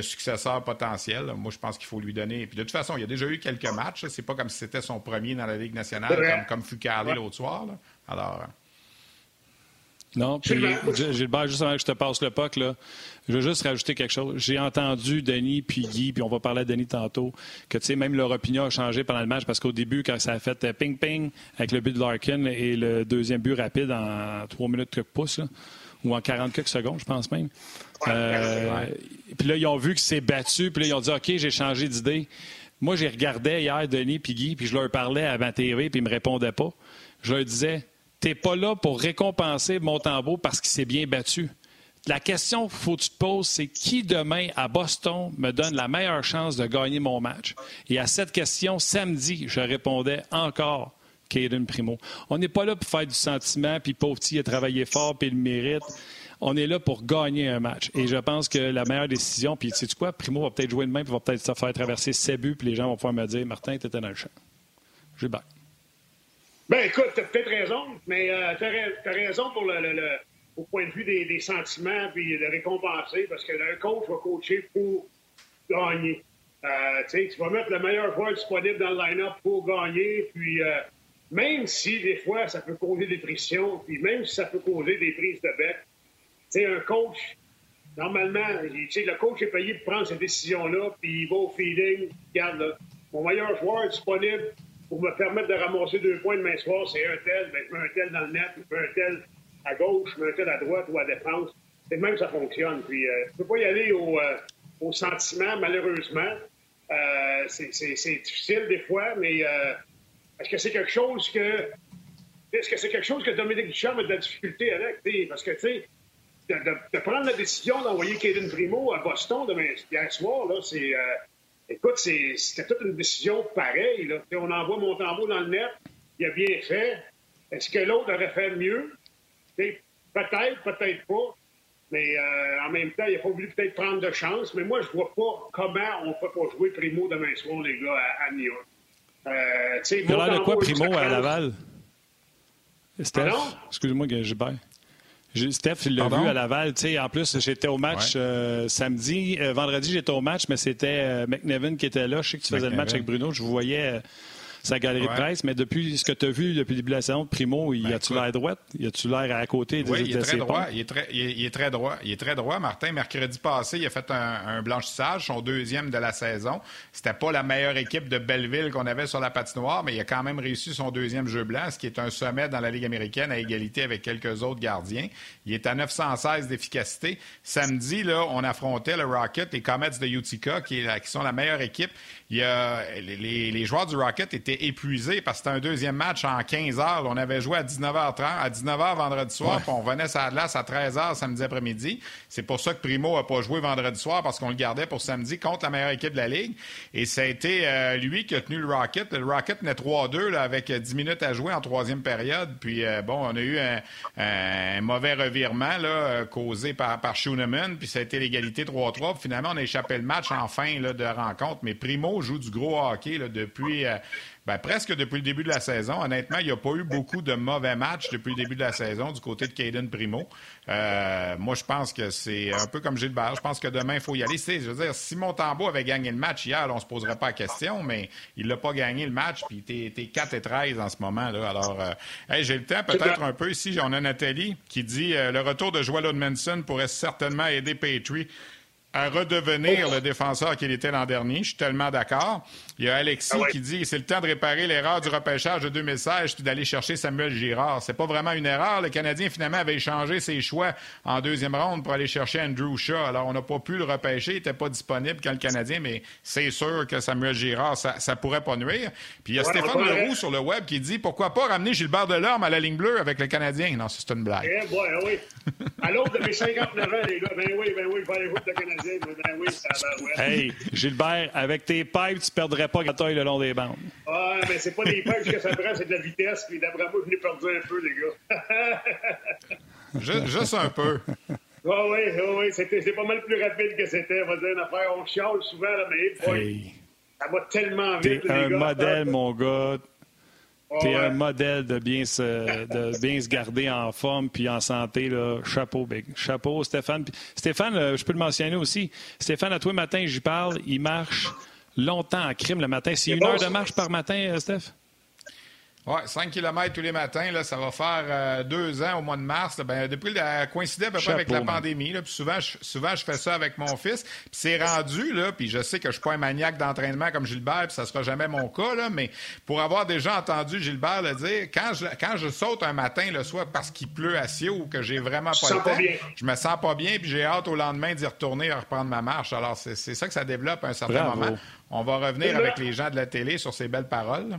successeur potentiel. Moi, je pense qu'il faut lui donner. Puis de toute façon, il y a déjà eu quelques matchs. C'est pas comme si c'était son premier dans la Ligue nationale, comme, comme fut Carlé l'autre soir. Alors. Non, puis Gilbert, juste avant que je te passe le puck, là, je veux juste rajouter quelque chose. J'ai entendu Denis puis Guy, puis on va parler à Denis tantôt, que tu sais, même leur opinion a changé pendant le match parce qu'au début, quand ça a fait ping-ping avec le but de Larkin et le deuxième but rapide en 3 minutes que pouces, ou en 40 quelques secondes, je pense même. Euh, puis là, ils ont vu que c'est battu, puis là, ils ont dit OK, j'ai changé d'idée. Moi, j'ai regardé hier Denis puis Guy, puis je leur parlais à ma TV, puis ils me répondaient pas. Je leur disais n'es pas là pour récompenser Montembeau parce qu'il s'est bien battu. La question qu'il faut que tu te poses, c'est qui demain à Boston me donne la meilleure chance de gagner mon match? Et à cette question, samedi, je répondais encore Caden Primo. On n'est pas là pour faire du sentiment, puis pauvre a travaillé fort, puis il le mérite. On est là pour gagner un match. Et je pense que la meilleure décision, puis sais-tu quoi? Primo va peut-être jouer de même, puis va peut-être se faire traverser ses buts, puis les gens vont pouvoir me dire Martin, tu étais dans le champ. Je vais ben écoute, tu as peut-être raison, mais euh, tu as, raison pour le, au point de vue des, sentiments puis de récompenser, parce que le coach va coacher pour gagner. Euh, tu vas mettre le meilleur joueur disponible dans le line-up pour gagner, puis euh, même si des fois ça peut causer des frictions, puis même si ça peut causer des prises de bec, sais, un coach, normalement, le coach est payé pour prendre cette décision-là, puis il va au feeding, regarde, mon meilleur joueur disponible, pour me permettre de ramasser deux points de main soir, c'est un tel, ben, je mets un tel dans le net, je mets un tel à gauche, je mets un tel à droite ou à défense. C'est même ça fonctionne. Puis, euh, je ne peux pas y aller au, euh, au sentiment, malheureusement. Euh, c'est difficile des fois, mais est-ce que c'est quelque chose que. Est-ce que c'est quelque chose que Dominique Duchamp a de la difficulté avec? Parce que, tu sais, de, prendre la décision d'envoyer Kaden Primo à Boston demain hier soir, là, c'est Écoute, c'était toute une décision pareille. Là. On envoie mon tambour dans le net, il a bien fait. Est-ce que l'autre aurait fait mieux? Peut-être, peut-être pas. Mais euh, en même temps, il a pas voulu peut-être prendre de chance. Mais moi, je vois pas comment on ne peut pas jouer Primo demain soir, les gars, à, New York. Euh, il a l'air de quoi, Primo, à Laval? Steph, excuse-moi, Gilbert. Steph, il l'a vu à Laval. en plus, j'étais au match euh, samedi. Euh, vendredi, j'étais au match, mais c'était euh, McNevin qui était là. Je sais que tu faisais le match avec Bruno. Je vous voyais sa galerie de presse, mais depuis ce que tu as vu depuis le début de la saison, Primo, il ben, a-tu l'air droit? Il a-tu l'air à côté des oui, il est très droit. Il est très, il, est, très droit. Il est très droit, Martin. Mercredi passé, il a fait un, blanchissage, son deuxième de la saison. C'était pas la meilleure équipe de Belleville qu'on avait sur la patinoire, mais il a quand même réussi son deuxième jeu blanc, ce qui est un sommet dans la Ligue américaine à égalité avec quelques autres gardiens. Il est à 916 d'efficacité. Samedi, là, on affrontait le Rocket, les Comets de Utica, qui, qui sont la meilleure équipe. Il y a, les, les joueurs du Rocket étaient épuisé parce que c'était un deuxième match en 15 heures. On avait joué à 19h30, à 19h vendredi soir, puis on venait à glace à 13h samedi après-midi. C'est pour ça que Primo n'a pas joué vendredi soir parce qu'on le gardait pour samedi contre la meilleure équipe de la Ligue. Et ça a été euh, lui qui a tenu le Rocket. Le Rocket venait 3-2 avec 10 minutes à jouer en troisième période. Puis euh, bon, on a eu un, mauvais revirement là, euh, causé par, par Schooneman, puis ça a été l'égalité 3-3. Finalement, on a échappé le match en fin là, de rencontre. Mais Primo joue du gros hockey là, depuis Ben, presque depuis le début de la saison. Honnêtement, il n'y a pas eu beaucoup de mauvais matchs depuis le début de la saison du côté de Caden Primo. Euh, moi, je pense que c'est un peu comme Gilbert. Je pense que demain, il faut y aller. je veux dire, si Montembeau avait gagné le match hier, on ne se poserait pas la question, mais il n'a pas gagné le match, puis t'es, es 4 et 13 en ce moment. Là. Alors, euh, j'ai le temps peut-être un peu ici. On a Nathalie qui dit euh, le retour de Joel Odmanson pourrait certainement aider Petrie à redevenir le défenseur qu'il était l'an dernier. Je suis tellement d'accord. Il y a Alexis ah qui dit c'est le temps de réparer l'erreur du repêchage de 2016 puis d'aller chercher Samuel Girard. C'est pas vraiment une erreur. Le Canadien finalement avait échangé ses choix en deuxième ronde pour aller chercher Andrew Shaw. Alors on n'a pas pu le repêcher, il n'était pas disponible quand le Canadien, mais c'est sûr que Samuel Girard, ça, ça pourrait pas nuire. Puis il y a Stéphane Leroux sur le web qui dit pourquoi pas ramener Gilbert Delorme à la ligne bleue avec le Canadien? Non, c'est une blague. Eh boy, oui. À l'autre de mes 59 ans, les gars, ben oui, ben oui, il va aller jouer le Canadien. Hey, Gilbert, avec tes pipes, tu perdrais pas Gatoy le long des bandes. Ah, mais c'est pas des pipes que ça prend, c'est de la vitesse. Puis d'après moi, je l'ai perdu un peu, les gars. juste, un peu. Ah oui, oui, c'était pas mal plus rapide que c'était. On va dire une affaire, on chiale souvent, là, mais hey. ça va tellement vite. T'es un modèle, mon gars. T'es un modèle de bien, se, de bien se garder en forme puis en santé. Là. Chapeau, big. Chapeau, Stéphane. Stéphane, euh, je peux le mentionner aussi. Stéphane, à toi, matin, j'y parle. Il marche longtemps en crime le matin. C'est une heure de marche par matin, euh, Steph? Oui, 5 km tous les matins, là, ça va faire euh, deux ans au mois de mars. ben, depuis la coïncidé à peu près avec la pandémie. Là, puis souvent, je, souvent, je fais ça avec mon fils. Puis c'est rendu, là, puis je sais que je suis pas un maniaque d'entraînement comme Gilbert, puis ça sera jamais mon cas, là, mais pour avoir déjà entendu Gilbert le dire, quand je, quand je saute un matin, le soir, parce qu'il pleut à Sio ou que j'ai vraiment pas le temps, je me sens pas bien, puis j'ai hâte au lendemain d'y retourner et reprendre ma marche. Alors, c'est ça que ça développe à un certain moment. On va revenir avec les gens de la télé sur ces belles paroles.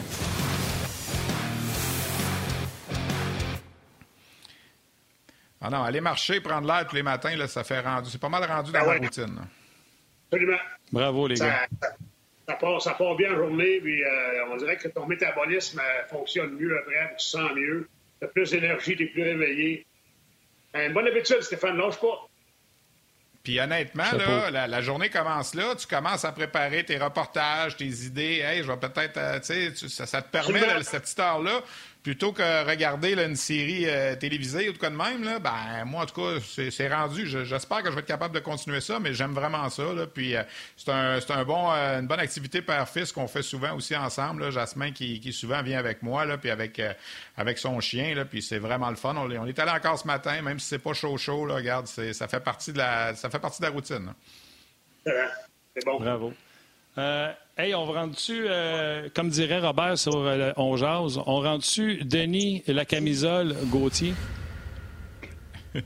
Ah non, aller marcher, prendre l'air tous les matins, là, ça fait rendu. C'est pas mal rendu dans la ben routine. Absolument. Bravo, les gars. Ça part, ça part, bien en journée, puis euh, on dirait que ton métabolisme euh, fonctionne mieux après, tu sens mieux. Tu as plus d'énergie, tu es plus réveillé. Une bonne habitude, Stéphane, lâche pas. Puis honnêtement, là, la, journée commence là. Tu commences à préparer tes reportages, tes idées. Hey, je vais peut-être, euh, tu sais, ça, ça, te permet, cette petite heure-là, plutôt que regarder une série euh, télévisée ou de quoi de même, là, ben, moi, en tout cas, c'est rendu. J'espère que je vais être capable de continuer ça, mais j'aime vraiment ça. Là. Puis euh, c'est un, un, bon, euh, une bonne activité père-fils qu'on fait souvent aussi ensemble. Là. Jasmin qui, qui, souvent vient avec moi, là, puis avec, avec son chien. Là, puis c'est vraiment le fun. On, on, est allé encore ce matin, même si c'est pas chaud chaud. Là, regarde, ça fait partie de la ça fait partie de la routine. C'est bon. Bravo. Euh, hey, on rend-tu, euh, comme dirait Robert sur euh, On Jase, on rend-tu Denis la camisole Gauthier?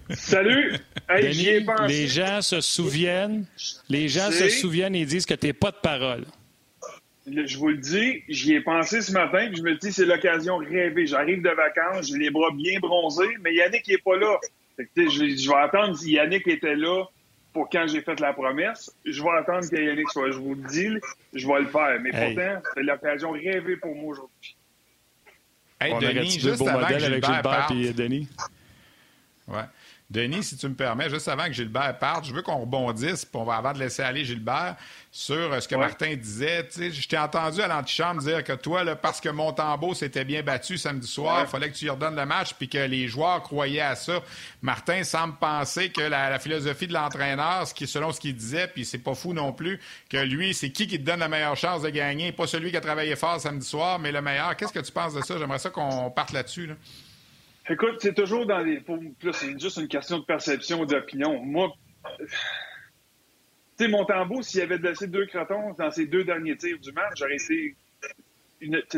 Salut! Hey, Denis, les gens se souviennent, les gens se souviennent et disent que tu n'es pas de parole. Je vous le dis, j'y ai pensé ce matin, puis je me dis c'est l'occasion rêvée. J'arrive de vacances, j'ai les bras bien bronzés, mais Yannick n'est pas là. je, je vais attendre si Yannick était là pour quand j'ai fait la promesse. Je vais attendre que Yannick soit. Je vous le dis, je vais le faire. Mais pourtant, c'est l'occasion rêvée pour moi aujourd'hui. Hey, Denis, juste beau modèle avec Gilbert et Denis? Ouais. Denis, si tu me permets, juste avant que Gilbert parte, je veux qu'on rebondisse, puis on va avant de laisser aller Gilbert, sur euh, ce que Martin disait. Je t'ai entendu à l'antichambre dire que toi, là, parce que Montembeau s'était bien battu samedi soir, il fallait que tu lui redonnes le match, puis que les joueurs croyaient à ça. Martin semble penser que la, philosophie de l'entraîneur, selon ce qu'il disait, puis c'est pas fou non plus, que lui, c'est qui qui te donne la meilleure chance de gagner, pas celui qui a travaillé fort samedi soir, mais le meilleur. Qu'est-ce que tu penses de ça? J'aimerais ça qu'on parte là-dessus. Là. Écoute, c'est toujours dans les. c'est juste une question de perception d'opinion. Moi, tu sais, Montembeau, s'il avait laissé deux crotons dans ses deux derniers tirs du match, j'aurais été.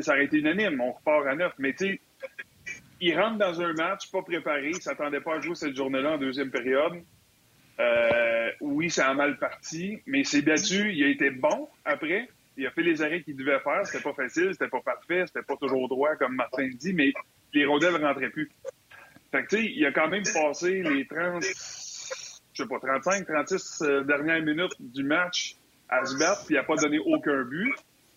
Ça aurait été unanime. On repart à neuf. Mais tu sais, il rentre dans un match pas préparé. Il s'attendait pas à jouer cette journée-là en deuxième période. Euh, oui, ça a mal parti, mais il s'est battu. Il a été bon après. Il a fait les arrêts qu'il devait faire. C'était pas facile, c'était pas parfait, c'était pas toujours droit, comme Martin dit, mais les rondelles ne rentraient plus. Fait que, tu sais, il a quand même passé les 30, je sais pas, 35, 36 euh, dernières minutes du match à se battre, puis il n'a pas donné aucun but.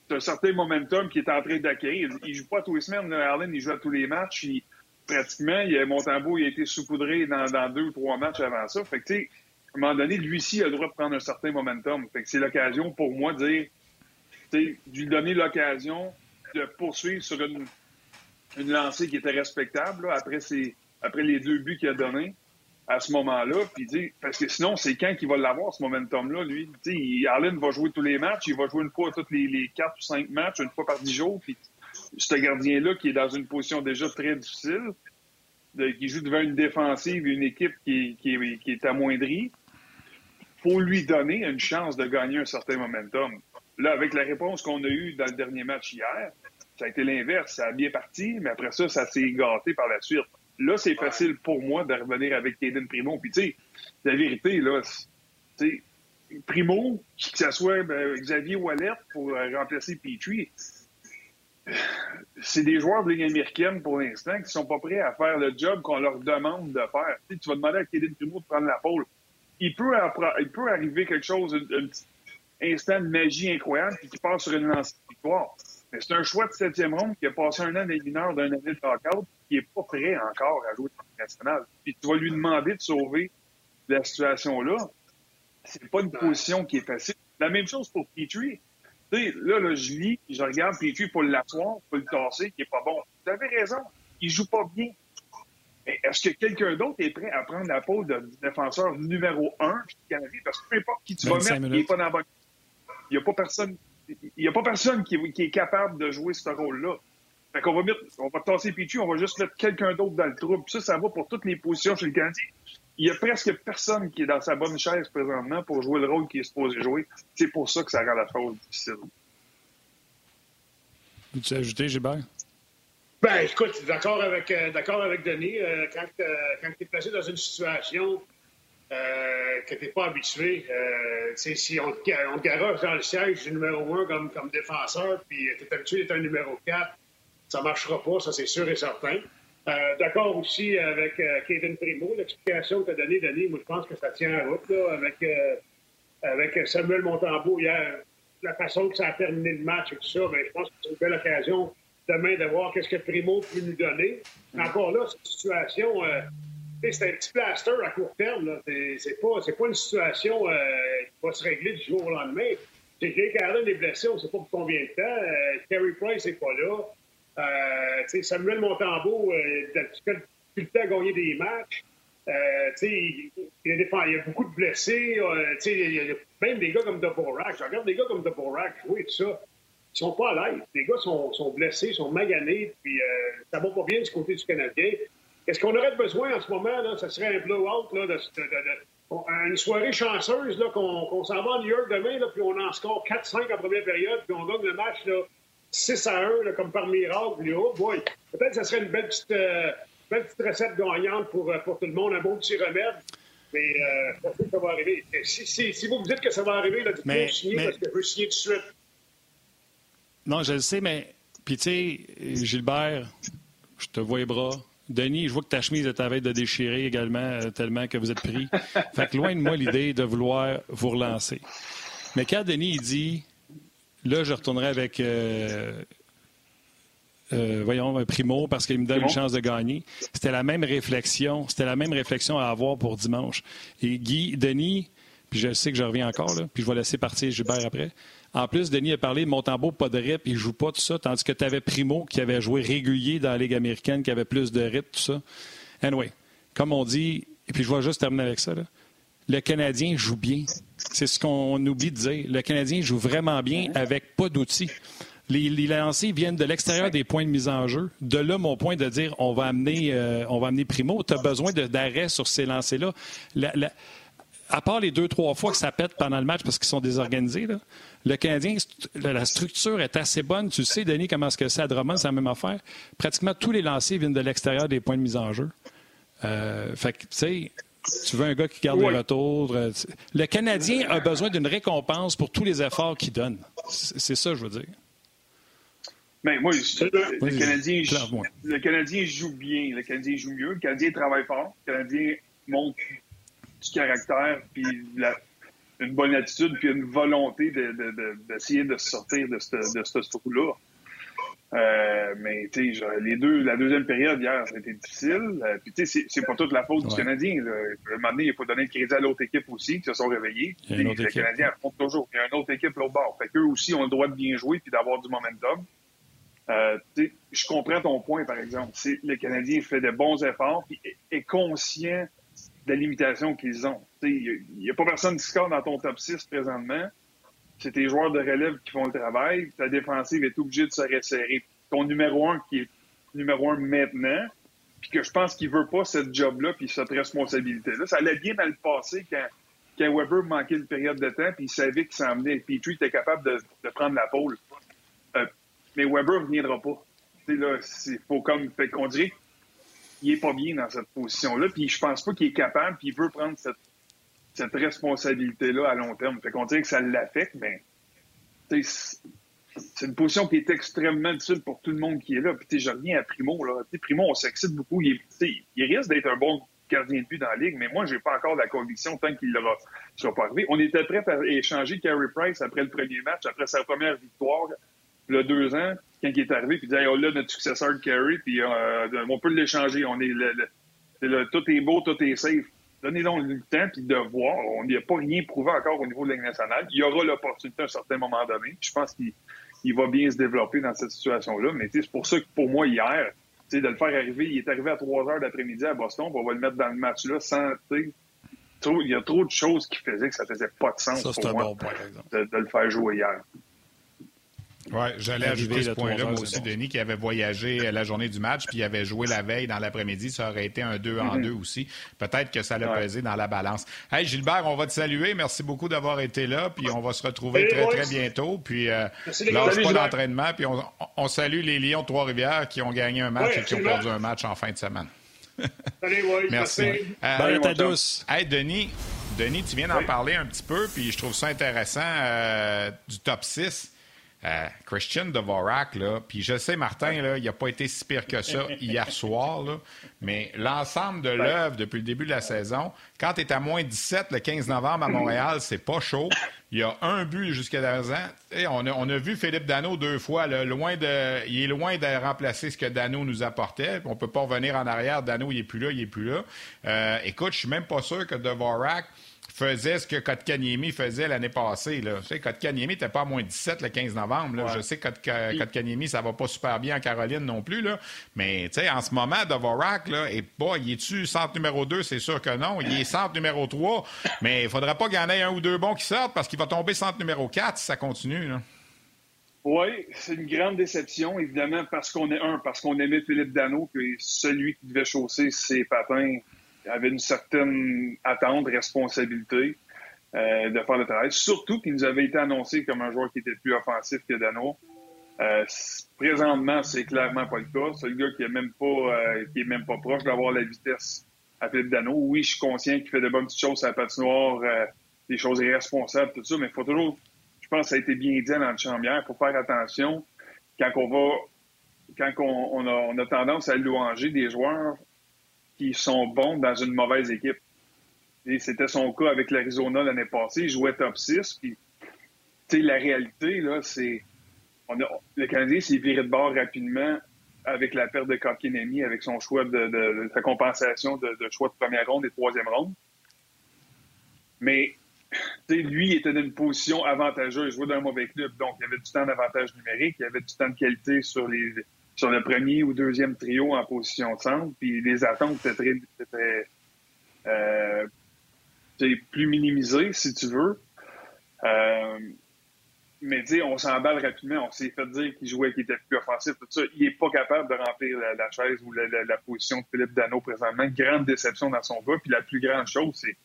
C'est un certain momentum qui est en train d'acquérir. Il, joue pas tous les semaines, Arlen, il joue à tous les matchs. Il, pratiquement, il Montembeau il a été saupoudré dans, deux ou trois matchs avant ça. Fait que, tu sais, à un moment donné, lui-ci a le droit de prendre un certain momentum. Fait que c'est l'occasion pour moi de dire, de lui donner l'occasion de poursuivre sur une, une lancée qui était respectable après, les deux buts qu'il a donnés à ce moment-là. Puis, parce que sinon, c'est quand qu'il va l'avoir, ce momentum-là, lui? Arlen va jouer tous les matchs. Il va jouer une fois tous les, quatre ou cinq matchs, une fois par dix jours. Puis, ce gardien-là, qui est dans une position déjà très difficile, qui joue devant une défensive une équipe qui, qui, qui est amoindrie, faut lui donner une chance de gagner un certain momentum. Là, avec la réponse qu'on a eue dans le dernier match hier, ça a été l'inverse. Ça a bien parti, mais après ça, ça s'est gâté par la suite. Là, c'est facile pour moi de revenir avec Caden Primo. Puis, tu sais, la vérité, là, tu sais, Primo, que ce soit ben, Xavier Wallet pour euh, remplacer Petrie, c'est des joueurs de ligne américaine pour l'instant qui sont pas prêts à faire le job qu'on leur demande de faire. Tu, vas demander à Caden Primo de prendre la pôle il peut, il peut arriver quelque chose, un, petit instant de magie incroyable, puis qui passe sur une lancée de victoire. Mais c'est un choix de septième ronde qui a passé un an des mineurs d'un année de knockout, qui n'est pas prêt encore à jouer le national. Puis tu vas lui demander de sauver la situation-là. C'est pas une position qui est facile. La même chose pour Petrie. Tu sais, là, là, je lis, je regarde Petrie pour l'asseoir, pour le tasser, qui est pas bon. Tu avais raison. Il joue pas bien. Est-ce que quelqu'un d'autre est prêt à prendre la peau de défenseur numéro un du Canadien? Parce que peu importe qui tu vas mettre, il n'est pas dans la bonne. Il n'y a pas personne, il y a pas personne qui, est capable de jouer ce rôle-là. Fait qu'on va mettre, on va tasser Pichu, on va juste mettre quelqu'un d'autre dans le trouble. Ça, ça va pour toutes les positions chez le Canadien. Il y a presque personne qui est dans sa bonne chaise présentement pour jouer le rôle qu'il est supposé jouer. C'est pour ça que ça rend la chose difficile. Veux-tu ajouter, Gilbert? Ben, écoute, d'accord avec, euh, d'accord avec Denis. Euh, quand euh, quand tu es placé dans une situation que tu n'es pas habitué, si on, on te garoche dans le siège du numéro un comme, comme défenseur, puis tu es habitué d'être un numéro 4, ça ne marchera pas, ça c'est sûr et certain. d'accord aussi avec Kevin Primo, l'explication que tu as donnée, Denis, moi je pense que ça tient à route là, avec, avec Samuel Montembeau hier. La façon que ça a terminé le match et tout ça, ben, je pense que c'est une belle occasion demain de voir qu'est-ce que Primo peut nous donner. encore là, cette situation, euh, c'est un petit plaster à court terme. C'est pas, pas une situation euh, qui va se régler du jour au lendemain. Jake Allen est blessé, on ne sait pas pour combien de temps. Euh, Terry Price n'est pas là. Euh, Samuel Montembeau, euh, depuis le temps à gagner des matchs. il, y a beaucoup de blessés. il y a même des gars comme Dvorak. Je regarde des gars comme Dvorak jouer tout ça. Ils sont pas à l'aise. Les gars sont, sont blessés, sont maganés, puis euh, ça va pas bien du côté du Canadien. Qu'est-ce qu'on aurait besoin en ce moment? Là? Ce serait un blowout, là, de, de, une soirée chanceuse, là, qu'on, s'en va à New York demain, là, puis on en score 4-5 en première période, puis on gagne le match là, 6 à 1, là, comme par miracle. Là, oh boy. Peut-être que ça serait une belle petite, euh, belle petite recette gagnante pour, euh, pour tout le monde, un bon petit remède. Mais euh, je pense que ça va arriver. Si, si, si, vous me dites que ça va arriver, là, dites-moi signer parce que je veux signer tout de suite. Non, je le sais, mais. Puis, tu sais, Gilbert, je te vois les bras. Denis, je vois que ta chemise est à veille de déchirer également, euh, tellement que vous êtes pris. Fait que loin de moi l'idée de vouloir vous relancer. Mais quand Denis il dit, là, je retournerai avec, euh, euh, voyons, un primo parce qu'il me donne une chance de gagner. C'était la même réflexion. C'était la même réflexion à avoir pour dimanche. Et Guy, Denis, puis je sais que je reviens encore, là, puis je vais laisser partir Gilbert après. En plus, Denis a parlé de Montembeau, pas de rip, il joue pas tout ça, tandis que tu avais Primo qui avait joué régulier dans la Ligue américaine, qui avait plus de rip, tout ça. Anyway, comme on dit, et puis je vais juste terminer avec ça, le Canadien joue bien. C'est ce qu'on oublie de dire. Le Canadien joue vraiment bien avec pas d'outils. Les, lancers viennent de l'extérieur des points de mise en jeu. De là, mon point de dire on va amener, euh, on va amener Primo. Tu as besoin d'arrêt sur ces lancers-là. à part les deux, trois fois que ça pète pendant le match parce qu'ils sont désorganisés, là, le Canadien, la structure est assez bonne. Tu sais, Denis, comment est-ce que c'est à Drummond, c'est la même affaire. Pratiquement tous les lancers viennent de l'extérieur des points de mise en jeu. Euh, fait que, tu sais, Tu veux un gars qui garde les retours. Euh, le Canadien a besoin d'une récompense pour tous les efforts qu'il donne. C'est ça, je veux dire. Mais ben, moi, le, Canadien, le Canadien joue bien. Le Canadien joue mieux. Le Canadien travaille fort. Le Canadien montre du caractère, puis une bonne attitude, puis une volonté d'essayer de, sortir de ce, de ce trou-là. Euh, mais tu sais, les deux, la deuxième période hier, ça a été difficile. Euh, puis tu sais, c'est pas toute la faute du Canadien. Là. À un moment donné, il faut donner le crédit à l'autre équipe aussi, qui se sont réveillés. Les Canadiens affrontent toujours. Il y a une autre équipe l'autre bord. Fait qu'eux aussi ont le droit de bien jouer puis d'avoir du momentum. Euh, je comprends ton point, par exemple. Le Canadien fait de bons efforts et est conscient de la limitation qu'ils ont. Il n'y a, pas personne qui score dans ton top 6 présentement c'est tes joueurs de relève qui font le travail. Ta défensive est obligée de se resserrer. Ton numéro un qui est numéro un maintenant, puis que je pense qu'il veut pas cette job-là puis cette responsabilité-là. Ça allait bien mal passer quand, quand Weber manquait une période de temps puis il savait qu'il s'en venait. Petrie était capable de, de prendre la pôle. Euh, mais Weber ne reviendra pas. Là, faut comme fait qu'on dirait qu'il est pas bien dans cette position-là. Puis je pense pas qu'il est capable. Puis il veut prendre cette cette responsabilité-là à long terme. Fait qu'on dirait que ça l'affecte, mais c'est une position qui est extrêmement difficile pour tout le monde qui est là. Puis je reviens à Primo. Là. Primo, on s'excite beaucoup. Il, il risque d'être un bon gardien de but dans la ligue, mais moi, j'ai pas encore la conviction tant qu'il ne sera pas arrivé. On était prêt à échanger Carey Price après le premier match, après sa première victoire, le deux ans, quand il est arrivé, puis il dit oh, là, notre successeur de Carey, puis euh, on peut l'échanger. On est le, tout est beau, tout est safe. Donnez-donc le temps puis de voir. On n'y a pas rien prouvé encore au niveau de la nationale. Il y aura l'opportunité à un certain moment donné. Je pense qu'il va bien se développer dans cette situation-là. Mais c'est pour ça que pour moi, hier, de le faire arriver, il est arrivé à 3 heures d'après-midi à Boston, on va le mettre dans le match-là sans. il y a trop de choses qui faisaient que ça faisait pas de sens pour moi de, le faire jouer hier. Oui, j'allais ajouter ce point-là, moi aussi, Denis, qui avait voyagé la journée du match, puis il avait joué la veille dans l'après-midi. Ça aurait été un 2 en 2 mm-hmm. aussi. Peut-être que ça l'a pesé dans la balance. Hey, Gilbert, on va te saluer. Merci beaucoup d'avoir été là, puis on va se retrouver très, très bientôt. Puis, euh, lâche pas d'entraînement, puis on, salue les Lions de Trois-Rivières qui ont gagné un match et qui ont perdu un match en fin de semaine. Merci. Euh, douce. Hey, Denis, Denis, tu viens d'en parler un petit peu, puis je trouve ça intéressant euh, du top 6. Euh, Christian Dvorak, là, puis je sais, Martin, là, il n'a pas été si pire que ça hier soir, là, mais l'ensemble de l'œuvre depuis le début de la saison, quand tu es à moins 17 le 15 novembre à Montréal, c'est pas chaud. Il y a un but jusqu'à présent. Et on, a, on a vu Philippe Dano deux fois. loin de, il est loin de remplacer ce que Dano nous apportait. On peut pas revenir en arrière. Dano, il est plus là, il est plus là. Euh, écoute, je suis même pas sûr que Dvorak faisait ce que Kotkaniemi faisait l'année passée. Là. Tu sais, Kotkaniemi n'était pas à moins 17 le 15 novembre. Je sais que Kotkaniemi, ça va pas super bien en Caroline non plus. Là. Mais tu sais, en ce moment, Dvorak, là, pas, il est-tu centre numéro 2? C'est sûr que non. Il est centre numéro 3. Mais il faudrait pas qu'il y en ait un ou deux bons qui sortent parce qu'il va tomber centre numéro 4 si ça continue. Là. Oui, c'est une grande déception, évidemment, parce qu'on est un, parce qu'on aimait Philippe Dano, que celui qui devait chausser ses patins avait une certaine attente, responsabilité euh, de faire le travail. Surtout qu'il nous avait été annoncé comme un joueur qui était plus offensif que Dano. Euh, présentement, c'est clairement pas le cas. C'est le gars qui est même pas euh, qui est même pas proche d'avoir la vitesse à Philippe Dano. Oui, je suis conscient qu'il fait de bonnes petites choses à la patinoire, des choses irresponsables, tout ça, mais il faut toujours, je pense que ça a été bien dit dans le chambière, il faut faire attention quand on va quand on, a, on a tendance à louanger des joueurs qui sont bons dans une mauvaise équipe. Et c'était son cas avec l'Arizona l'année passée. Il jouait top 6. Puis, la réalité, là, c'est. le Canadien s'est viré de bord rapidement avec la perte de Kotkaniemi, avec son choix de, sa compensation de, choix de première ronde et troisième ronde. Mais lui, il était dans une position avantageuse. Il jouait dans un mauvais club. Donc, il y avait du temps d'avantage numérique, il y avait du temps de qualité sur les, sur le premier ou deuxième trio en position de centre. Puis les attentes étaient, très, euh, plus minimisées, si tu veux. Euh, mais tu on s'emballe rapidement. On s'est fait dire qu'il jouait, qu'il était plus offensif, tout ça. Il est pas capable de remplir la, chaise ou la, position de Philippe Dano présentement. Grande déception dans son bas. Puis la plus grande chose, c'est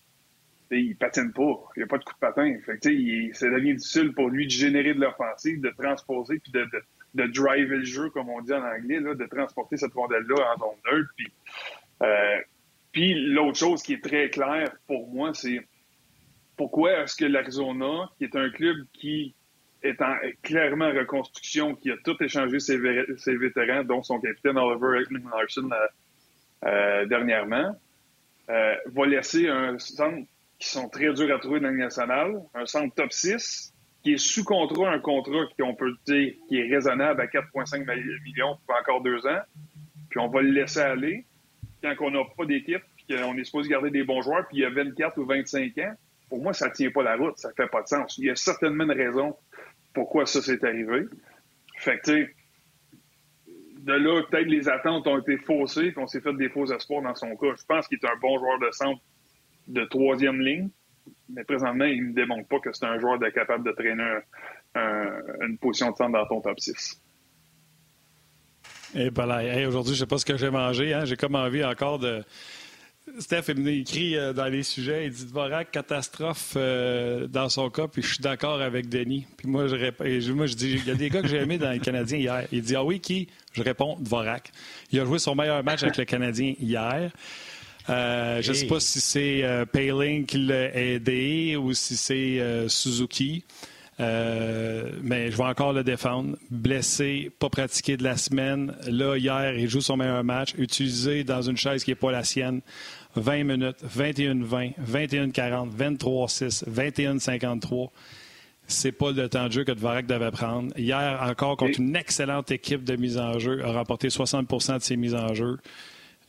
il patine pas. Il n'y a pas de coup de patin. Fait que, ça devient difficile pour lui de générer de l'offensive, de transposer, puis de driver le jeu, comme on dit en anglais, là, de transporter cette rondelle-là en zone neutre. Puis, euh, Puis l'autre chose qui est très claire pour moi, c'est pourquoi est-ce que l'Arizona, qui est un club qui est en, clairement en reconstruction, qui a tout échangé ses, vétérans, dont son capitaine Oliver Larson euh, euh, dernièrement, va laisser un centre qui sont très durs à trouver dans le national, un centre top 6, qui est sous contrat, un contrat qu'on peut dire qui est raisonnable à 4,5 millions pour encore deux ans, puis on va le laisser aller quand on n'a pas d'équipe, puis qu'on est supposé garder des bons joueurs, puis il y a 24 ou 25 ans, pour moi, ça ne tient pas la route, ça fait pas de sens. Il y a certainement une raison pourquoi ça s'est arrivé. Fait que, tu sais, de là, peut-être les attentes ont été faussées, qu'on s'est fait des faux espoirs dans son cas. Je pense qu'il est un bon joueur de centre de troisième ligne, mais présentement, il ne démontre pas que c'est un joueur de capable de traîner une position de centre dans ton top 6. Et voilà. aujourd'hui, je ne sais pas ce que j'ai mangé. Hein. J'ai comme envie encore de, Steph est écrit euh, dans les sujets, il dit Dvorak, catastrophe euh, dans son cas, puis je suis d'accord avec Denis. Puis moi, je, moi, je dis il y a des gars que j'ai aimés dans les Canadiens hier. Il dit Ah oui, qui? Je réponds Dvorak. Il a joué son meilleur match avec le Canadien hier. Euh, je ne sais pas si c'est Payling qui l'a aidé ou si c'est Suzuki. mais je vais encore le défendre. Blessé, pas pratiqué de la semaine. Là, hier, il joue son meilleur match, utilisé dans une chaise qui n'est pas la sienne. 20 minutes, 21-20, 21-40, 23-6, 21-53. C'est pas le temps de jeu que Dvorak devait prendre. Hier, encore contre une excellente équipe de mise en jeu, a remporté 60% de ses mises en jeu.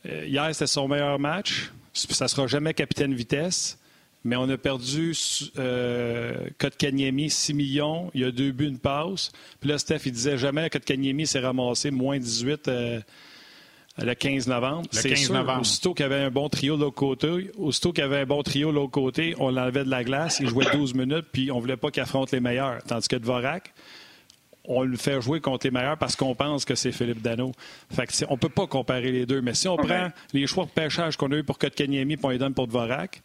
Euh, hier, c'était son meilleur match. Ça sera jamais capitaine vitesse, mais on a perdu euh, Kotkaniemi 6 millions. Il y a deux buts, une passe. Puis là, Steph, il disait jamais Kotkaniemi s'est ramassé moins 18 le 15 novembre. C'est sûr, novembre. aussitôt qu'il y avait un bon trio de l'autre côté, aussitôt qu'il y avait un bon trio de l'autre côté, on l'enlevait de la glace, il jouait 12 minutes, puis on voulait pas qu'il affronte les meilleurs. Tandis que Dvorak, on le fait jouer contre les meilleurs parce qu'on pense que c'est Philippe Dano. Fait que on peut pas comparer les deux. Mais si on prend les choix de pêchage qu'on a eu pour Kotkaniemi et donne pour Dvorak,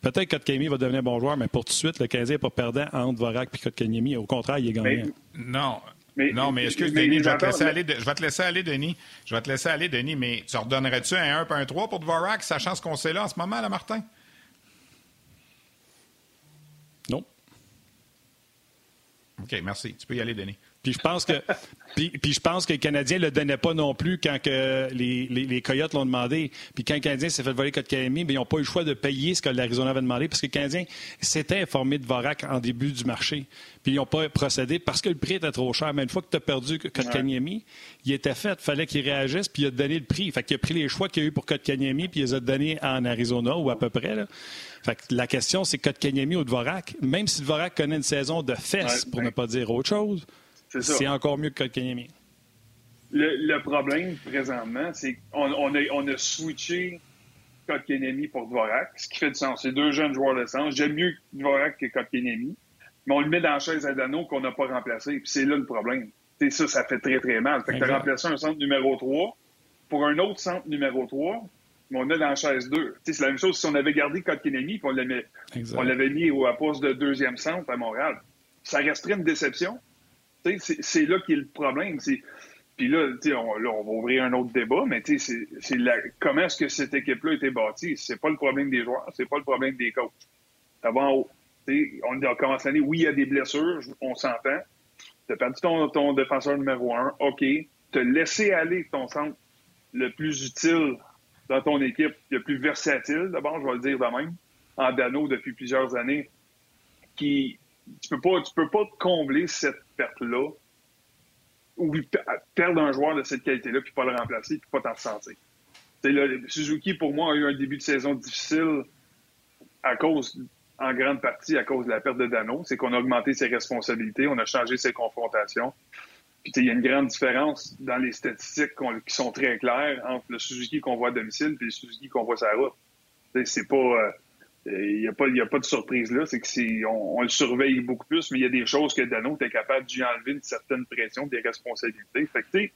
peut-être que Kotkaniemi va devenir bon joueur, mais pour tout de suite, le 15 n'est pas perdant entre Dvorak et Kotkaniemi. Au contraire, il est gagnant. non, non, mais excuse, Denis, je vais, te laisser aller, je vais te laisser aller, Denis. Je vais te laisser aller, Denis, mais tu redonnerais-tu un 1 et un 3 pour Dvorak, sachant ce qu'on sait là en ce moment, là, Martin? Non. OK, merci. Tu peux y aller, Denis. Puis je pense que puis, je pense que les Canadiens ne le donnaient pas non plus quand que les, les, Coyotes l'ont demandé. Puis quand le Canadien s'est fait voler Kotkaniemi, ils n'ont pas eu le choix de payer ce que l'Arizona avait demandé parce que le Canadien s'était informé de Vorak en début du marché. Puis ils n'ont pas procédé parce que le prix était trop cher. Mais une fois que tu as perdu Kotkaniemi, il était fait. Il fallait qu'il réagisse puis il a donné le prix. Fait qu'il a pris les choix qu'il a eu pour Kotkaniemi puis il les a donnés en Arizona ou à peu près. Là. Fait que la question, c'est Kotkaniemi ou Dvorak. Même si Dvorak connaît une saison de fesses, pour ne pas dire autre chose, c'est encore mieux que Kotkaniemi. Le, le, problème, présentement, c'est qu'on on a, on a switché Kotkaniemi pour Dvorak, ce qui fait du sens. C'est deux jeunes joueurs de sens. J'aime mieux Dvorak que Kotkaniemi, mais on le met dans la chaise à Dano qu'on n'a pas remplacé. Puis c'est là le problème. C'est ça, ça fait très, très mal. Fait que tu as remplacé un centre numéro 3 pour un autre centre numéro 3, mais on est dans la chaise 2. C'est la même chose si on avait gardé Kotkaniemi et on l'avait mis à poste de deuxième centre à Montréal. Ça resterait une déception, c'est là qui est le problème. Puis là, on, va ouvrir un autre débat, mais c'est comment est-ce que cette équipe-là a été bâtie? C'est pas le problème des joueurs, c'est pas le problème des coachs. Avant, on a commencé l'année, oui, il y a des blessures, on s'entend. Tu as perdu ton, défenseur numéro un, OK. Te laisser aller ton centre le plus utile dans ton équipe, le plus versatile, d'abord, je vais le dire de même, en Dano depuis plusieurs années, tu peux pas, tu peux pas combler cette perte-là ou perdre un joueur de cette qualité-là puis pas le remplacer puis pas t'en ressentir. Suzuki, pour moi, a eu un début de saison difficile à cause, en grande partie à cause de la perte de Dano. C'est qu'on a augmenté ses responsabilités, on a changé ses confrontations. Puis il y a une grande différence dans les statistiques qui sont très claires entre le Suzuki qu'on voit à domicile et le Suzuki qu'on voit sur la route. C'est pas. Euh, il n'y a, pas, a pas de surprise là. C'est que on, on, le surveille beaucoup plus, mais il y a des choses que Dano était capable d'y enlever une certaine pression, des responsabilités. Fait que,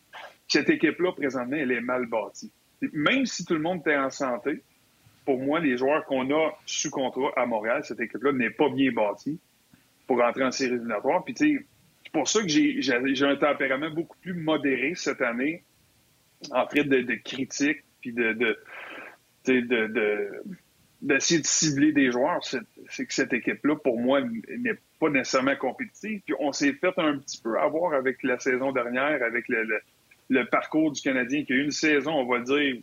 cette équipe-là, présentement, elle est mal bâtie. Même si tout le monde était en santé, pour moi, les joueurs qu'on a sous contrat à Montréal, cette équipe-là n'est pas bien bâtie pour rentrer en série éliminatoire. Puis, c'est pour ça que j'ai un tempérament beaucoup plus modéré cette année en train de, de critique puis de, de de, d'essayer de cibler des joueurs, c'est que cette équipe-là, pour moi, n'est pas nécessairement compétitive. Puis on s'est fait un petit peu avoir avec la saison dernière, avec le, le, parcours du Canadien, qui a eu une saison, on va dire,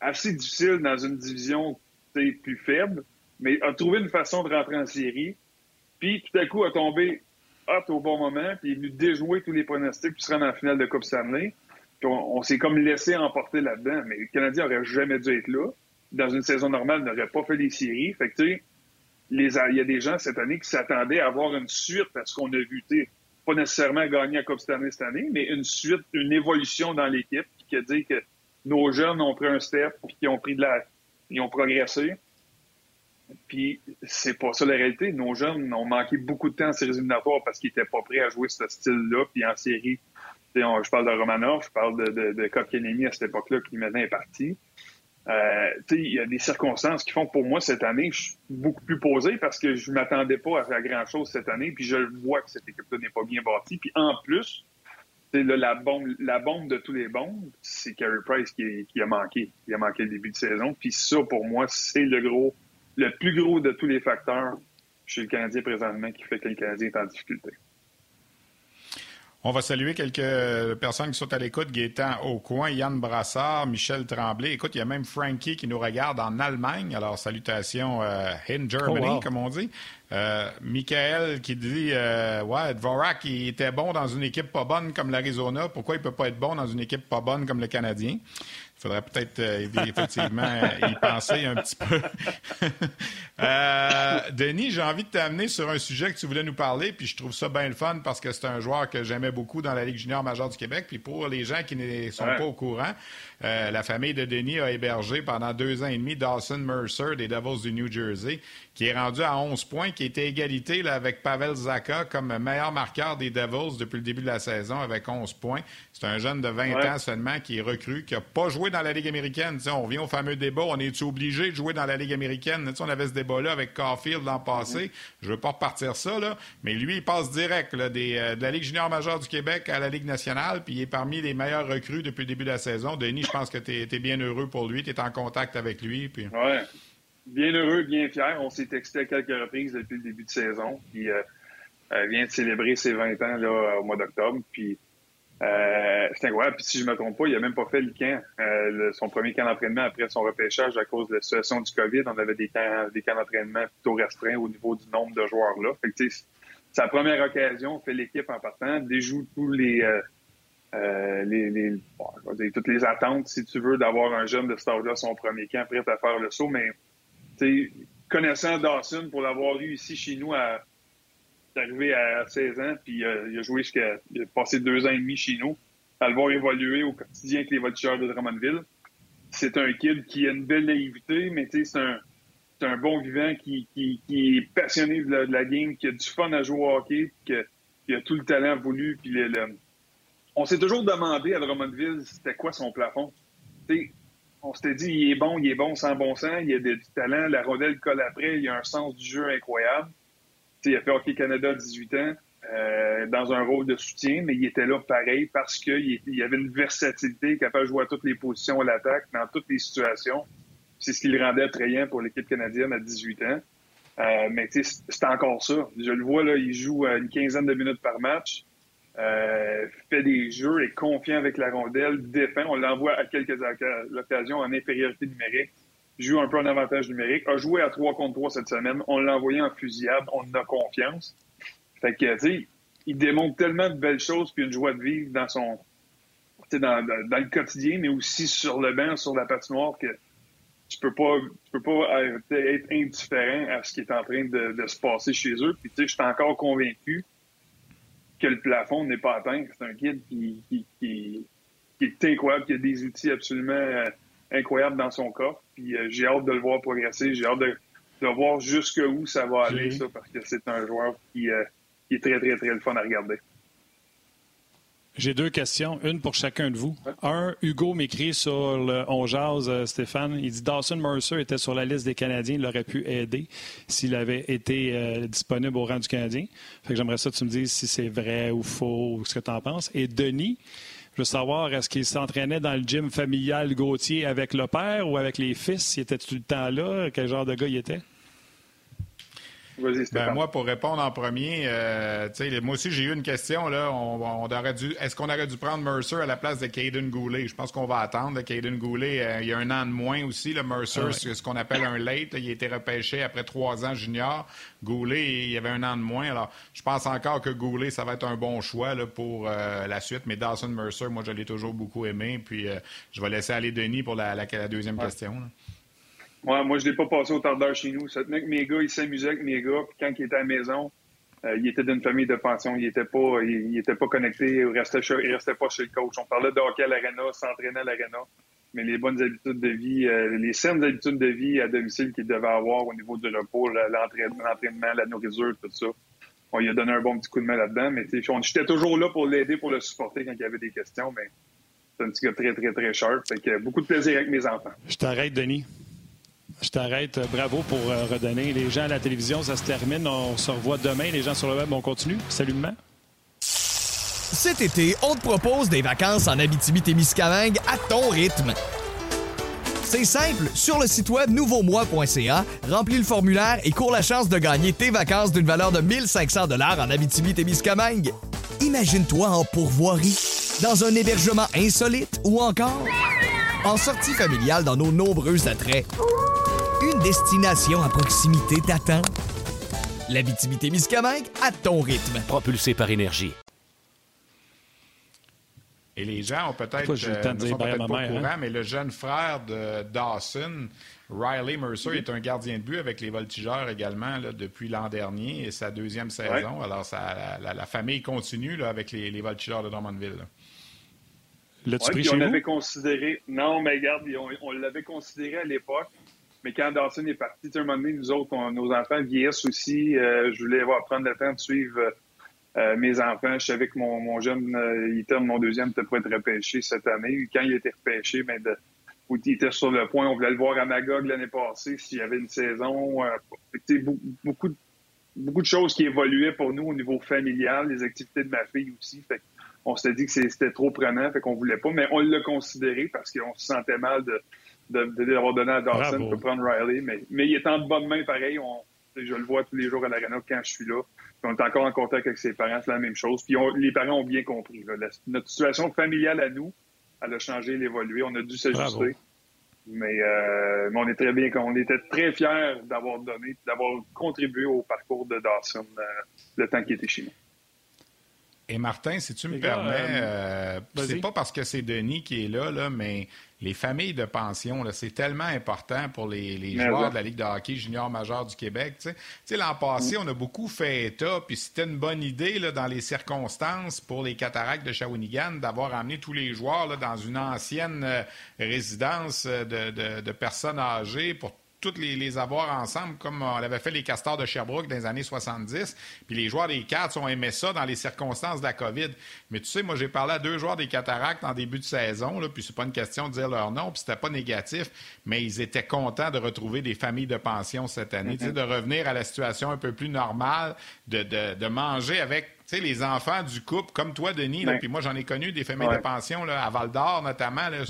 assez difficile dans une division plus faible, mais a trouvé une façon de rentrer en série. Puis tout à coup a tombé hot au bon moment, puis est venu déjouer tous les pronostics, puis se rendre en finale de Coupe Stanley. Puis on, s'est comme laissé emporter là-dedans, mais le Canadien aurait jamais dû être là. Dans une saison normale, n'aurait pas fait les séries. Fait que, tu sais, il y a des gens cette année qui s'attendaient à avoir une suite à ce qu'on a vu. Pas nécessairement gagner à Coupe Stanley cette année, mais une suite, une évolution dans l'équipe qui a dit que nos jeunes ont pris un step puis qui ont pris de la. Ils ont progressé. Puis c'est pas ça la réalité. Nos jeunes ont manqué beaucoup de temps en séries éliminatoires parce qu'ils étaient pas prêts à jouer ce style-là. Puis en série, je parle de Romanov, je parle de, de, de à cette époque-là qui maintenant est parti. Euh, il y a des circonstances qui font que pour moi cette année, je suis beaucoup plus posé parce que je m'attendais pas à faire grand-chose cette année. Puis je vois que cette équipe-là n'est pas bien bâtie. Puis en plus, la bombe, la bombe de tous les bombes, c'est Carey Price qui, qui, a manqué. Il a manqué le début de saison. Puis ça, pour moi, c'est le gros le plus gros de tous les facteurs chez le Canadien présentement qui fait que le Canadien est en difficulté. On va saluer quelques personnes qui sont à l'écoute. Gaétan au coin, Yann Brassard, Michel Tremblay. Écoute, il y a même Frankie qui nous regarde en Allemagne. Alors, salutations euh, in Germany, oh, comme on dit. Euh, Michael qui dit euh, Ouais, Dvorak, il était bon dans une équipe pas bonne comme l'Arizona. Pourquoi il peut pas être bon dans une équipe pas bonne comme le Canadien? Il faudrait peut-être euh, effectivement euh, y penser un petit peu. Euh, Denis, j'ai envie de t'amener sur un sujet que tu voulais nous parler, puis je trouve ça bien le fun parce que c'est un joueur que j'aimais beaucoup dans la Ligue junior majeure du Québec. Puis pour les gens qui ne sont pas au courant, la famille de Denis a hébergé pendant deux ans et demi Dawson Mercer des Devils du New Jersey, qui est rendu à 11 points, qui était égalité là, avec Pavel Zaka comme meilleur marqueur des Devils depuis le début de la saison avec 11 points. C'est un jeune de 20 ans seulement qui est recru, qui n'a pas joué dans la Ligue américaine. on revient au fameux débat, on est-tu obligé de jouer dans la Ligue américaine? on avait ce débat-là avec Caulfield l'an passé. Je ne veux pas repartir ça, là, mais lui, il passe direct des, euh, de la Ligue junior majeure du Québec à la Ligue nationale, puis il est parmi les meilleurs recrues depuis le début de la saison. Denis, je pense que tu es, bien heureux pour lui, tu es en contact avec lui. Puis... Ouais bien heureux, bien fier. On s'est texté à quelques reprises depuis le début de saison. Puis, euh vient de célébrer ses 20 ans là, au mois d'octobre. Puis, euh, c'est incroyable. Puis, si je me trompe pas, il a même pas fait le camp, euh, son premier camp d'entraînement après son repêchage à cause de la situation du COVID. On avait des camps, des camps d'entraînement plutôt restreints au niveau du nombre de joueurs là. Fait que, sa première occasion, fait l'équipe en partant, déjoue tous les, euh, les, les bon, dire, toutes les attentes, si tu veux, d'avoir un jeune de ce là son premier camp prêt à faire le saut. Mais connaissant Dawson, pour l'avoir eu ici chez nous, à, arrivé à 16 ans, puis euh, il a joué jusqu'à. Il a passé deux ans et demi chez nous, à le voir évoluer au quotidien avec les voltigeurs de Drummondville. C'est un kid qui a une belle naïveté, mais c'est un, un bon vivant qui, qui, qui est passionné de la, game, qui a du fun à jouer au hockey, qui a, a tout le talent voulu. Puis le, On s'est toujours demandé à Drummondville c'était quoi son plafond. on s'était dit, il est bon, il est bon sans bon sens, il a du talent, la rondelle colle après, il a un sens du jeu incroyable. Il a fait Hockey Canada à 18 ans, euh, dans un rôle de soutien, mais il était là pareil parce qu'il il avait une versatilité, capable de jouer à toutes les positions à l'attaque, dans toutes les situations. C'est ce qui le rendait attrayant pour l'équipe canadienne à 18 ans. Euh, mais c'est encore ça. Je le vois, là, il joue à une quinzaine de minutes par match. Euh, fait des jeux, est confiant avec la rondelle, défend. On l'envoie à quelques occasions en infériorité numérique, joue un peu en avantage numérique, a joué à 3 contre 3 cette semaine. On l'a envoyé en fusillade, on a confiance. Fait que, tu il démontre tellement de belles choses puis une joie de vivre dans son, dans, dans, le quotidien, mais aussi sur le banc, sur la patinoire, que tu peux pas, tu peux pas être indifférent à ce qui est en train de, se passer chez eux. Puis, tu sais, je suis encore convaincu que le plafond n'est pas atteint. C'est un kid qui, qui, est incroyable, qui a des outils absolument incroyables dans son corps. Puis euh, j'ai hâte de le voir progresser. J'ai hâte de, de voir jusqu'où ça va aller, ça, parce que c'est un joueur qui, euh, qui est très, très, très le fun à regarder. J'ai deux questions, une pour chacun de vous. Un, Hugo m'écrit sur le On euh, Stéphane. Il dit Dawson Mercer était sur la liste des Canadiens, il aurait pu aider s'il avait été euh, disponible au rang du Canadien. Fait que j'aimerais ça que tu me dises si c'est vrai ou faux, ou ce que tu en penses. Et Denis Je veux savoir, est-ce qu'il s'entraînait dans le gym familial Gauthier avec le père ou avec les fils? Il était tout le temps là? Quel genre de gars il était? Ben, moi, pour répondre en premier, euh, moi aussi, j'ai eu une question. Là. On, aurait dû, est-ce qu'on aurait dû prendre Mercer à la place de Caden Goulet? Je pense qu'on va attendre. Caden Goulet, euh, il y a un an de moins aussi. Le Mercer, ah c'est ce qu'on appelle un late. Il a été repêché après trois ans junior. Goulet, il y avait un an de moins. Alors, je pense encore que Goulet, ça va être un bon choix là, pour euh, la suite. Mais Dawson Mercer, moi, je l'ai toujours beaucoup aimé. Puis, je vais laisser aller Denis pour la, deuxième question. Moi, je ne l'ai pas passé au tardeur chez nous. mes gars, ils s'amusaient avec mes gars. Puis quand ils étaient à la maison, euh, il était d'une famille de pension. Il n'était pas, il, était pas connecté. Il restait, restait pas chez le coach. On parlait de hockey à l'arena, s'entraînait à l'arena. Mais les bonnes habitudes de vie, euh, les saines habitudes de vie à domicile qu'il devait avoir au niveau du repos, l'entraînement, la nourriture, tout ça. On lui a donné un bon petit coup de main là-dedans. Mais j'étais toujours là pour l'aider, pour le supporter quand il y avait des questions. Mais c'est un petit gars très, très, très sharp. Fait que beaucoup de plaisir avec mes enfants. Je t'arrête, Denis. Je t'arrête. Bravo pour euh, redonner. Les gens à la télévision, ça se termine. On se revoit demain. Les gens sur le web, on continue. Salut, Cet été, on te propose des vacances en Abitibi-Témiscamingue à ton rythme. C'est simple, sur le site web nouveaumois.ca, remplis le formulaire et cours la chance de gagner tes vacances d'une valeur de 1500 dollars en Abitibi-Témiscamingue. Imagine-toi en pourvoirie, dans un hébergement insolite ou encore en sortie familiale dans nos nombreux attraits. Destination à proximité t'attend. La Miscamingue à ton rythme. Propulsé par énergie. Et les gens ont peut-être euh, peut pas au courant, hein? mais le jeune frère de Dawson, Riley Mercer, est un gardien de but avec les Voltigeurs également depuis l'an dernier et sa deuxième saison. Alors ça, la, famille continue avec les, les Voltigeurs de Drummondville. L'as-tu on l'avait considéré. Non, mais regarde, on l'avait considéré à l'époque. Mais quand Dawson est parti, un moment donné, nous autres, nos enfants vieillissent aussi. Euh, je voulais avoir, prendre le temps de suivre euh, mes enfants. Je savais que mon, jeune, euh, mon deuxième, était pour être repêché cette année. Quand il a été repêché, mais ben, de, il était sur le point, on voulait le voir à Magog l'année passée, s'il y avait une saison. beaucoup, beaucoup de choses qui évoluaient pour nous au niveau familial, les activités de ma fille aussi. On s'était dit que c'était trop prenant, fait qu'on voulait pas, mais on l'a considéré parce qu'on se sentait mal de d'avoir donné à Dawson pour prendre Riley, mais, mais il est en bonne main pareil. On, je le vois tous les jours à l'arena quand je suis là. on est encore en contact avec ses parents, c'est la même chose. Puis les parents ont bien compris. notre situation familiale à nous, elle a changé, elle a évolué. On a dû s'ajuster. Mais, euh, mais, on est très bien, on était très fiers d'avoir donné, d'avoir contribué au parcours de Dawson euh, le temps qu'il était chez nous. Et Martin, si tu me permets, euh, c'est pas parce que c'est Denis qui est là, là mais les familles de pension, c'est tellement important pour les, joueurs de la Ligue de hockey junior majeur du Québec. L'an passé, on a beaucoup fait état, puis c'était une bonne idée là, dans les circonstances pour les cataractes de Shawinigan d'avoir amené tous les joueurs là, dans une ancienne euh, résidence de, de, de personnes âgées pour toutes les, les, avoir ensemble, comme on avait fait les castors de Sherbrooke dans les années 70. Puis les joueurs des Cats ont aimé ça dans les circonstances de la COVID. Mais tu sais, moi, j'ai parlé à deux joueurs des Cataractes en début de saison, là, puis c'est pas une question de dire leur nom, puis c'était pas négatif, mais ils étaient contents de retrouver des familles de pension cette année, sais, de revenir à la situation un peu plus normale, de, de, de manger avec tu sais, les enfants du couple, comme toi, Denis, puis moi, j'en ai connu des familles de pension là, à Val-d'Or, notamment. Là,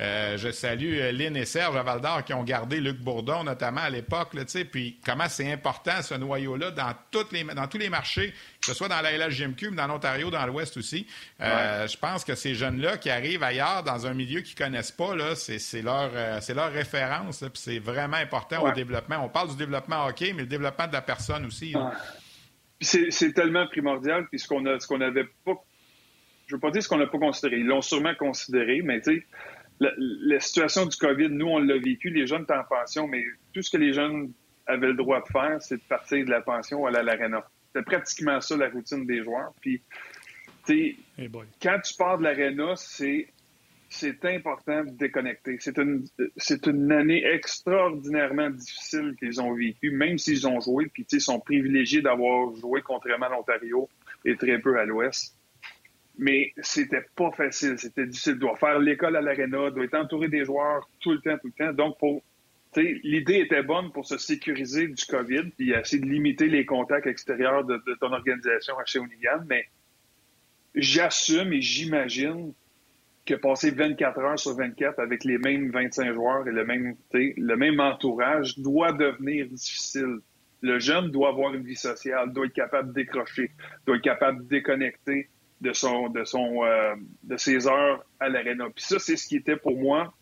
euh, je salue euh, Lynn et Serge à Val-d'Or qui ont gardé Luc Bourdon, notamment à l'époque. Puis comment c'est important, ce noyau-là, dans, toutes les, dans tous les marchés, que ce soit dans la LHGMQ, mais dans l'Ontario, dans l'Ouest aussi. Euh, je pense que ces jeunes-là qui arrivent ailleurs, dans un milieu qu'ils connaissent pas, c'est, leur, c'est leur référence. Puis c'est vraiment important au développement. On parle du développement hockey, mais le développement de la personne aussi c'est tellement primordial, puis ce qu'on a, ce qu'on avait pas, je veux pas dire ce qu'on n'a pas considéré. Ils l'ont sûrement considéré, mais tu sais, la, situation du COVID, nous, on l'a vécu, les jeunes étaient en pension, mais tout ce que les jeunes avaient le droit de faire, c'est de partir de la pension à l'aréna. C'était pratiquement ça la routine des joueurs. Puis, tu sais, quand tu pars de l'aréna, c'est c'est important de déconnecter. C'est une, c'est une année extraordinairement difficile qu'ils ont vécue, même s'ils ont joué, puis ils sont privilégiés d'avoir joué contrairement à l'Ontario et très peu à l'Ouest. Mais c'était pas facile, c'était difficile. Doit faire l'école à l'aréna, doit être entouré des joueurs tout le temps, tout le temps. Donc, pour, l'idée était bonne pour se sécuriser du COVID, puis essayer de limiter les contacts extérieurs de, ton organisation à Shawinigan, mais j'assume et j'imagine que passer 24 heures sur 24 avec les mêmes 25 joueurs et le même, le même entourage doit devenir difficile. Le jeune doit avoir une vie sociale, doit être capable de décrocher, doit être capable de déconnecter de son de son euh, de ses heures à l'aréna. Puis ça, c'est ce qui était pour moi.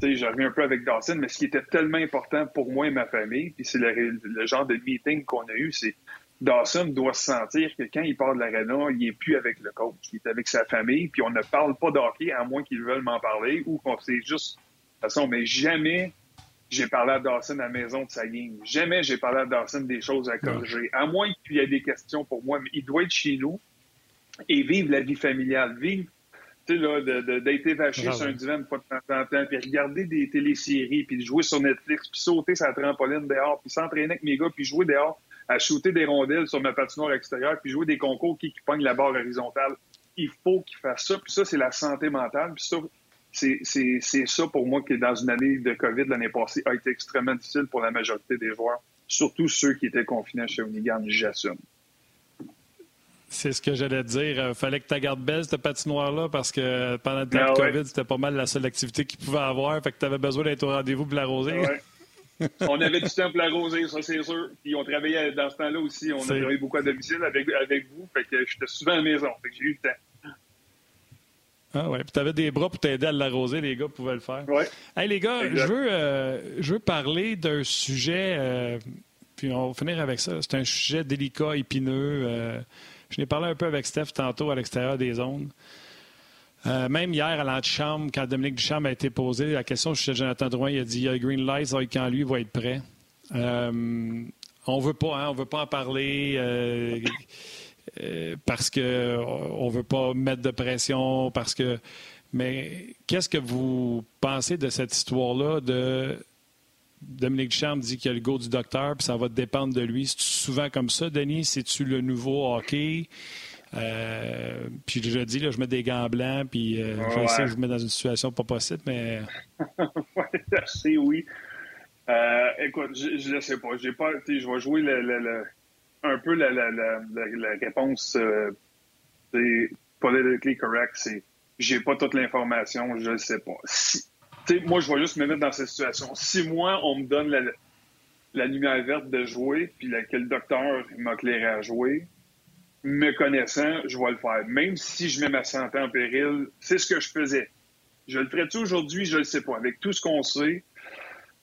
Tu sais, je reviens un peu avec Dawson, mais ce qui était tellement important pour moi et ma famille, puis c'est le, le, genre de meeting qu'on a eu, c'est Dawson doit se sentir que quand il part de l'aréna, il n'est plus avec le coach, il est avec sa famille, puis on ne parle pas d'hockey à moins qu'ils veulent m'en parler ou qu'on sait juste. De toute façon, mais jamais j'ai parlé à Dawson à la maison de sa game. Jamais j'ai parlé à Dawson des choses à corriger. À moins qu'il y ait des questions pour moi, mais il doit être chez nous et vivre la vie familiale, vivre tu sais, là, d'être évaché sur un divan une fois de temps en temps, puis regarder des téléséries, puis jouer sur Netflix, puis sauter sa trampoline dehors, puis s'entraîner avec mes gars, puis jouer dehors, à shooter des rondelles sur ma patinoire extérieure, puis jouer des concours qui, qui pognent la barre horizontale. Il faut qu'il fasse ça. Puis ça, c'est la santé mentale. Puis ça, c'est ça pour moi qui, dans une année de COVID l'année passée, a été extrêmement difficile pour la majorité des joueurs, surtout ceux qui étaient confinés chez Unigan, j'assume. C'est ce que j'allais dire. Il euh, fallait que tu gardes belle, cette patinoire-là, parce que pendant le temps de ah COVID, c'était pas mal la seule activité qu'il pouvait avoir. Fait que tu avais besoin d'être au rendez-vous pour l'arroser. Ouais. on avait du temps pour l'arroser, ça c'est sûr. Puis on travaillait dans ce temps-là aussi. On a travaillé beaucoup à domicile avec, avec vous. Fait que j'étais souvent à la maison. Fait que j'ai eu le temps. Ah ouais, puis tu avais des bras pour t'aider à l'arroser, les gars pouvaient le faire. Ouais. Hey les gars, je veux, euh, je veux parler d'un sujet, euh, puis on va finir avec ça. C'est un sujet délicat, épineux. Euh, je n'ai parlé un peu avec Steph tantôt à l'extérieur des zones. Euh, même hier, à l'antichambre, quand Dominique Duchamp a été posé la question, suis Jonathan Drouin, il a dit il y a green light, quand lui va être prêt. Euh, on veut pas, hein, on veut pas en parler euh, parce que on veut pas mettre de pression, parce que. Mais qu'est-ce que vous pensez de cette histoire-là de Dominique Duchamp dit qu'il y a le go du docteur, puis ça va dépendre de lui. C'est souvent comme ça, Denis? C'est-tu le nouveau hockey? Euh, puis je dis, là, je mets des gants blancs, puis euh, je sais que je vous mets dans une situation pas possible, mais. je sais, oui. Euh, écoute, je ne sais pas. J'ai pas je vais jouer le, un peu la, la, la, la réponse politically correct. C'est j'ai pas toute l'information, je ne sais pas. Si, moi, je vais juste me mettre dans cette situation. Si moi, on me donne la, la lumière verte de jouer, puis que le docteur m'a clairé à jouer, me connaissant, je vais le faire. Même si je mets ma santé en péril, c'est ce que je faisais. Je le ferais-tu aujourd'hui? Je ne le sais pas. Avec tout ce qu'on sait,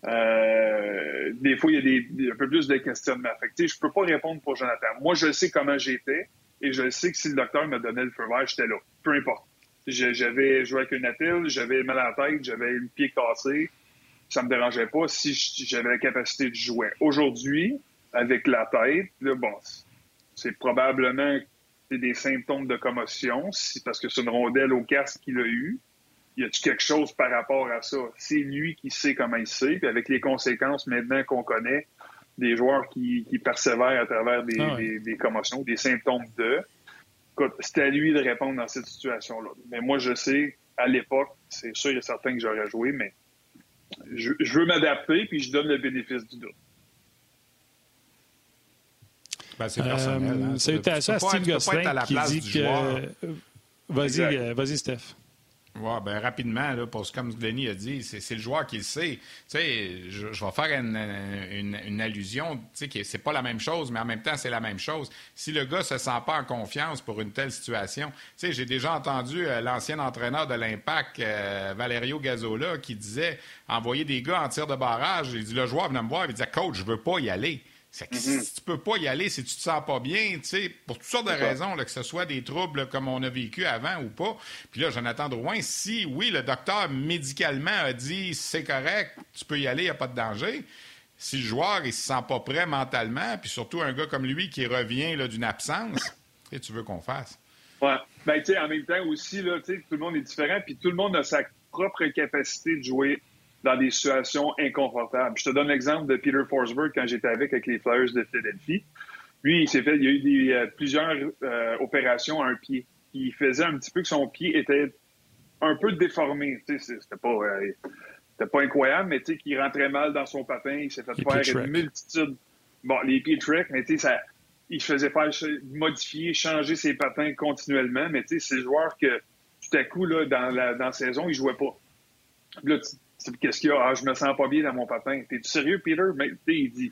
euh, des fois, il y a des, un peu plus de questionnements. Fait je ne peux pas répondre pour Jonathan. Moi, je sais comment j'étais et je sais que si le docteur me donnait le feu vert, j'étais là. Peu importe. J'avais joué avec une attile, j'avais mal à la tête, j'avais le pied cassé. Ça me dérangeait pas si j'avais la capacité de jouer. Aujourd'hui, avec la tête, là, bon, c'est probablement des symptômes de commotion, parce que c'est une rondelle au casque qu'il a eu. Y a-t-il quelque chose par rapport à ça? C'est lui qui sait comment il sait, puis avec les conséquences maintenant qu'on connaît des joueurs qui, persévèrent à travers ah des, commotions, des symptômes de. c'est à lui de répondre dans cette situation-là. Mais moi, je sais, à l'époque, c'est sûr et certain que j'aurais joué, mais je, je veux m'adapter, puis je donne le bénéfice du doute. Ben, c'est personnel. Hein. Salutations à Steve Gosselin qui dit que... Vas-y, euh, vas-y, Steph. Ouais, ben, rapidement, là, parce que comme Denis a dit, c'est le joueur qui le sait. Tu sais, je, vais faire une, une, une allusion, tu sais, c'est pas la même chose, mais en même temps, c'est la même chose. Si le gars se sent pas en confiance pour une telle situation, tu sais, j'ai déjà entendu euh, l'ancien entraîneur de l'Impact, euh, Valerio Gazzola, qui disait envoyer des gars en tir de barrage. Il dit, le joueur venait me voir, il disait, coach, je veux pas y aller. C'est que mm-hmm. si tu peux pas y aller, si tu te sens pas bien, tu sais, pour toutes sortes de raisons, que ce soit des troubles comme on a vécu avant ou pas. Puis là, Jonathan Drouin, si, oui, le docteur médicalement a dit c'est correct, tu peux y aller, il n'y a pas de danger. Si le joueur, il se sent pas prêt mentalement, puis surtout un gars comme lui qui revient d'une absence, tu veux qu'on fasse. Ouais. Ben, tu sais, en même temps aussi, là, tout le monde est différent, puis tout le monde a sa propre capacité de jouer dans des situations inconfortables. Je te donne l'exemple de Peter Forsberg quand j'étais avec avec les Flyers de Philadelphie. Lui, il s'est fait, il y a eu des, euh, plusieurs euh, opérations à un pied. Il faisait un petit peu que son pied était un peu déformé. C'était pas, euh, c'était pas incroyable, mais tu sais, qu'il rentrait mal dans son patin. Il s'est fait faire une multitude. Bon, les pieds trek, mais tu sais, ça, il faisait faire modifier, changer ses patins continuellement. Mais tu sais, c'est le joueur que tout à coup, là, dans la, dans saison, il jouait pas. Là, qu'est-ce qu'il y a? Ah, je me sens pas bien dans mon patin. T'es-tu sérieux, Peter? Mais, il dit,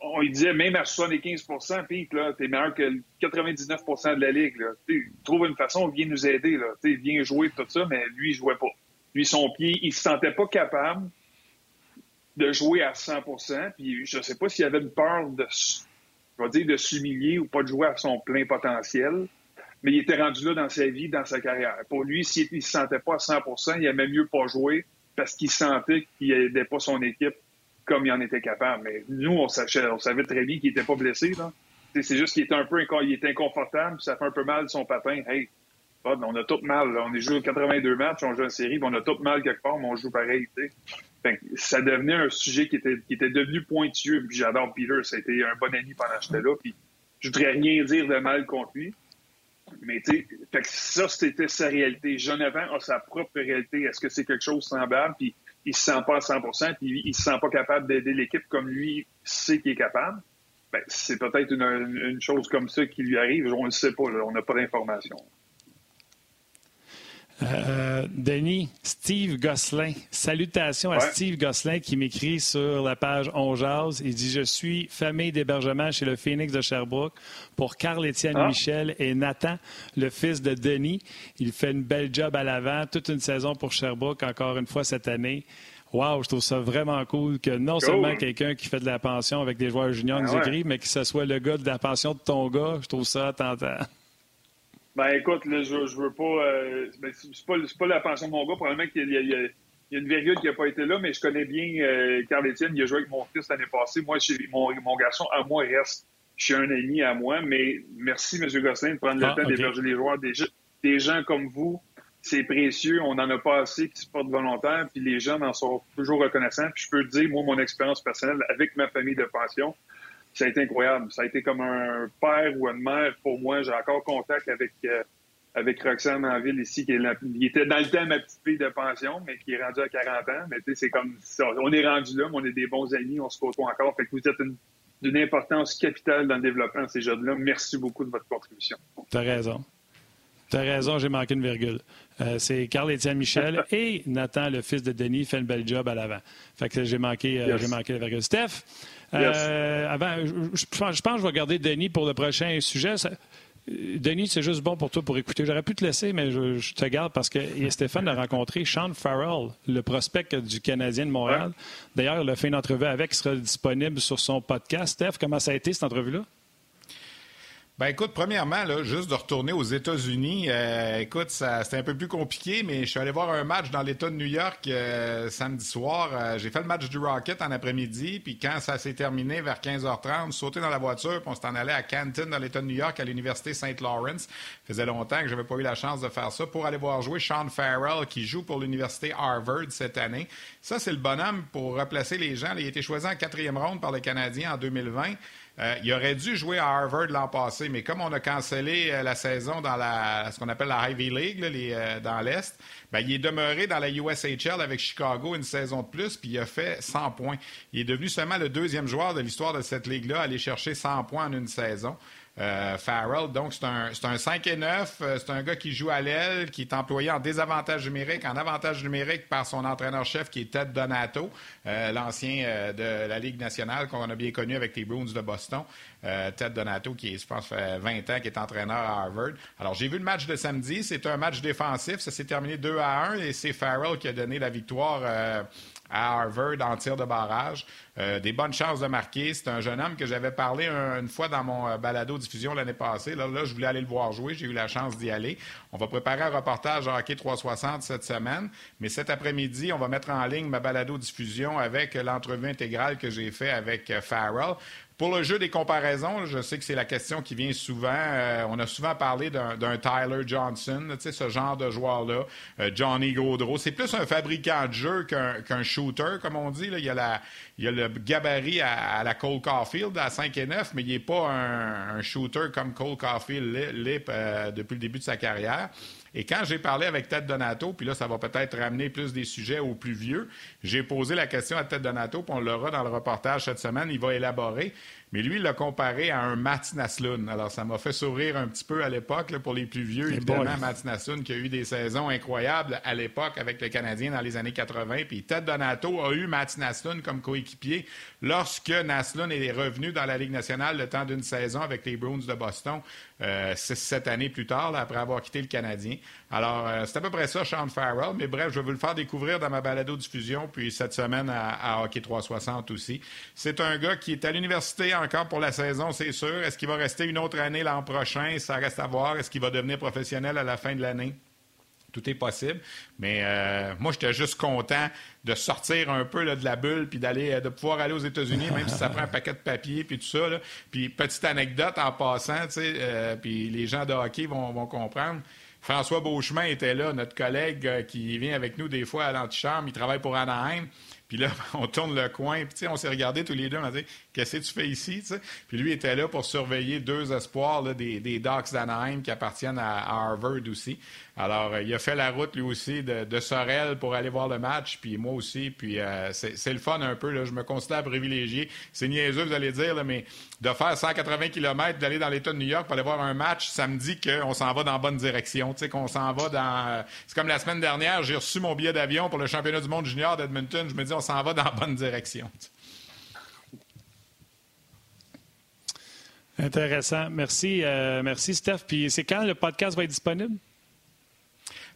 on, disait même à 75% Pete, là, t'es meilleur que 99% de la ligue, là. trouve une façon, viens nous aider, là. T'sais, viens jouer tout ça, mais lui, il jouait pas. Lui, son pied, il se sentait pas capable de jouer à 100 puis je sais pas s'il avait une peur de, dire, de s'humilier ou pas de jouer à son plein potentiel mais il était rendu là dans sa vie, dans sa carrière. Pour lui, s'il ne se sentait pas à 100% il aimait mieux pas jouer parce qu'il sentait qu'il n'aidait pas son équipe comme il en était capable. Mais nous, on, savait, on savait très bien qu'il n'était pas blessé. C'est juste qu'il était un peu il était inconfortable, ça fait un peu mal son patin. Hey, on a tout mal. On est joué 82 matchs, on joue en série, on a tout mal quelque part, mais on joue pareil. ça devenait un sujet qui était, devenu pointueux. J'adore Peter, ça a été un bon ami pendant que j'étais là. Puis je voudrais rien dire de mal contre lui. Mais tu sais, ça, c'était sa réalité. Jonathan a sa propre réalité. Est-ce que c'est quelque chose de semblable? Puis il se sent pas à 100% puis il se sent pas capable d'aider l'équipe comme lui sait qu'il est capable. Ben, c'est peut-être une, chose comme ça qui lui arrive. On ne le sait pas. On n'a pas d'informations. Euh, Denis, Steve Gosselin. Salutations à Steve Gosselin qui m'écrit sur la page On Il dit Je suis famille d'hébergement chez le Phoenix de Sherbrooke pour Carl-Étienne ah. Michel et Nathan, le fils de Denis. Il fait une belle job à l'avant, toute une saison pour Sherbrooke, encore une fois cette année. Wow, je trouve ça vraiment cool que non seulement quelqu'un qui fait de la pension avec des joueurs juniors nous ah écrit, mais que ce soit le gars de la pension de ton gars. Je trouve ça tentant. Ben écoute, là, je, je veux pas. Euh, ben, c'est pas, pas la pension de mon gars. Probablement qu'il y, y, a une virgule qui n'a pas été là, mais je connais bien euh, Carl Etienne. Il a joué avec mon fils l'année passée. Moi, mon, mon garçon, à moi, reste chez un ami à moi. Mais merci, M. Gosselin, de prendre le ah, temps d'héberger les joueurs. Des, des, gens comme vous, c'est précieux. On n'en a pas assez qui se portent volontaires. Puis les gens en sont toujours reconnaissants. Puis je peux te dire, moi, mon expérience personnelle avec ma famille de pension, ça a été incroyable. Ça a été comme un père ou une mère pour moi. J'ai encore contact avec euh, avec Roxane en ville ici, qui est était dans le temps ma petite fille de pension, mais qui est rendue à 40 ans. Mais tu sais, c'est comme ça. On est rendu là, mais on est des bons amis, on se côtoie encore. Fait que vous êtes d'une importance capitale dans le développement de ces jeunes-là. Merci beaucoup de votre contribution. Tu as raison. Tu as raison, j'ai manqué une virgule. Euh, c'est Carl-Étienne Michel et Nathan, le fils de Denis, fait un bel job à l'avant. Fait que j'ai manqué, euh, j'ai manqué la virgule. Steph, euh, avant, je, pense que je vais garder Denis pour le prochain sujet. Denis, c'est juste bon pour toi pour écouter. J'aurais pu te laisser, mais je, te garde parce que Stéphane a rencontré Sean Farrell, le prospect du Canadien de Montréal. D'ailleurs, il a fait une entrevue avec, qui sera disponible sur son podcast. Steph, comment ça a été cette entrevue-là? Ben écoute, premièrement, là, juste de retourner aux États-Unis, euh, écoute, c'était un peu plus compliqué, mais je suis allé voir un match dans l'État de New York euh, samedi soir. Euh, j'ai fait le match du Rocket en après-midi, puis quand ça s'est terminé vers 15h30, sauté dans la voiture, puis on s'est en allé à Canton, dans l'État de New York, à l'Université St. Lawrence. Ça faisait longtemps que j'avais pas eu la chance de faire ça pour aller voir jouer Sean Farrell, qui joue pour l'Université Harvard cette année. Ça, c'est le bonhomme pour replacer les gens. Il a été choisi en quatrième ronde par les Canadiens en 2020. Euh, il aurait dû jouer à Harvard l'an passé, mais comme on a cancellé euh, la saison dans la, ce qu'on appelle la Ivy League, euh, dans l'Est, ben, il est demeuré dans la USHL avec Chicago une saison de plus, puis il a fait 100 points. Il est devenu seulement le deuxième joueur de l'histoire de cette ligue-là à aller chercher 100 points en une saison. Euh, Farrell, donc c'est un, un 5 et 9. Euh, c'est un gars qui joue à l'aile, qui est employé en désavantage numérique, en avantage numérique par son entraîneur-chef qui est Ted Donato, euh, l'ancien de la Ligue nationale qu'on a bien connu avec les Bruins de Boston. Ted Donato, qui je pense, fait 20 ans, qui est entraîneur à Harvard. Alors, j'ai vu le match de samedi. C'est un match défensif. Ça s'est terminé 2 à 1 et c'est Farrell qui a donné la victoire à Harvard en tir de barrage. Euh, des bonnes chances de marquer. C'est un jeune homme que j'avais parlé une fois dans mon euh, balado diffusion l'année passée. Là, je voulais aller le voir jouer. J'ai eu la chance d'y aller. On va préparer un reportage à Hockey 360 cette semaine. Mais cet après-midi, on va mettre en ligne ma balado diffusion avec l'entrevue intégrale que j'ai fait avec euh, Farrell. Pour le jeu des comparaisons, je sais que c'est la question qui vient souvent. Euh, on a souvent parlé d'un Tyler Johnson, ce genre de joueur-là, euh, Johnny Gaudreau. C'est plus un fabricant de jeu qu'un shooter, comme on dit. Là. Il, y a la, il y a le gabarit à, la Cole Caulfield à 5 et 9, mais il n'est pas un, shooter comme Cole Caulfield l'est euh, depuis le début de sa carrière. Et quand j'ai parlé avec Ted Donato, puis là, ça va peut-être ramener plus des sujets aux plus vieux, j'ai posé la question à Ted Donato, puis on l'aura dans le reportage cette semaine, il va élaborer. mais lui, il l'a comparé à un Matt Naslund. Alors, ça m'a fait sourire un petit peu à l'époque, pour les plus vieux, évidemment, Matt Naslund qui a eu des saisons incroyables à l'époque avec le Canadien dans les années 80. Puis Ted Donato a eu Matt Naslund comme coéquipier lorsque Naslund est revenu dans la Ligue nationale le temps d'une saison avec les Bruins de Boston, euh, sept années plus tard, après avoir quitté le Canadien. Alors, euh, c'est à peu près ça, Sean Farrell. Mais bref, je vais vous le faire découvrir dans ma balado-diffusion, puis cette semaine à, Hockey 360 aussi. C'est un gars qui est à l'université encore pour la saison, c'est sûr. Est-ce qu'il va rester une autre année l'an prochain? Ça reste à voir. Est-ce qu'il va devenir professionnel à la fin de l'année? Tout est possible. Mais euh, moi, j'étais juste content de sortir un peu de la bulle puis d'aller euh, de pouvoir aller aux États-Unis, même si ça prend un paquet de papier puis tout ça. Puis petite anecdote en passant, euh, puis les gens de hockey vont, vont, comprendre. François Beauchemin était là, notre collègue qui vient avec nous des fois à l'antichambre. Il travaille pour Anaheim. Puis là, on tourne le coin, puis on s'est regardé tous les deux, on a dit Qu'est-ce que tu fais ici Puis lui était là pour surveiller deux espoirs des, des Ducks d'Anaheim qui appartiennent à, Harvard aussi. Alors, euh, il a fait la route lui aussi de, Sorel pour aller voir le match, puis moi aussi. Puis euh, c'est le fun un peu. Je me considère privilégié. C'est niaiseux, vous allez dire, mais de faire 180 km, d'aller dans l'État de New York pour aller voir un match, ça me dit qu'on s'en va dans la bonne direction. Euh, c'est comme la semaine dernière, j'ai reçu mon billet d'avion pour le championnat du monde junior d'Edmonton. Je me dis, on s'en va dans la bonne direction. Intéressant. Merci, merci Steph. Puis c'est quand le podcast va être disponible?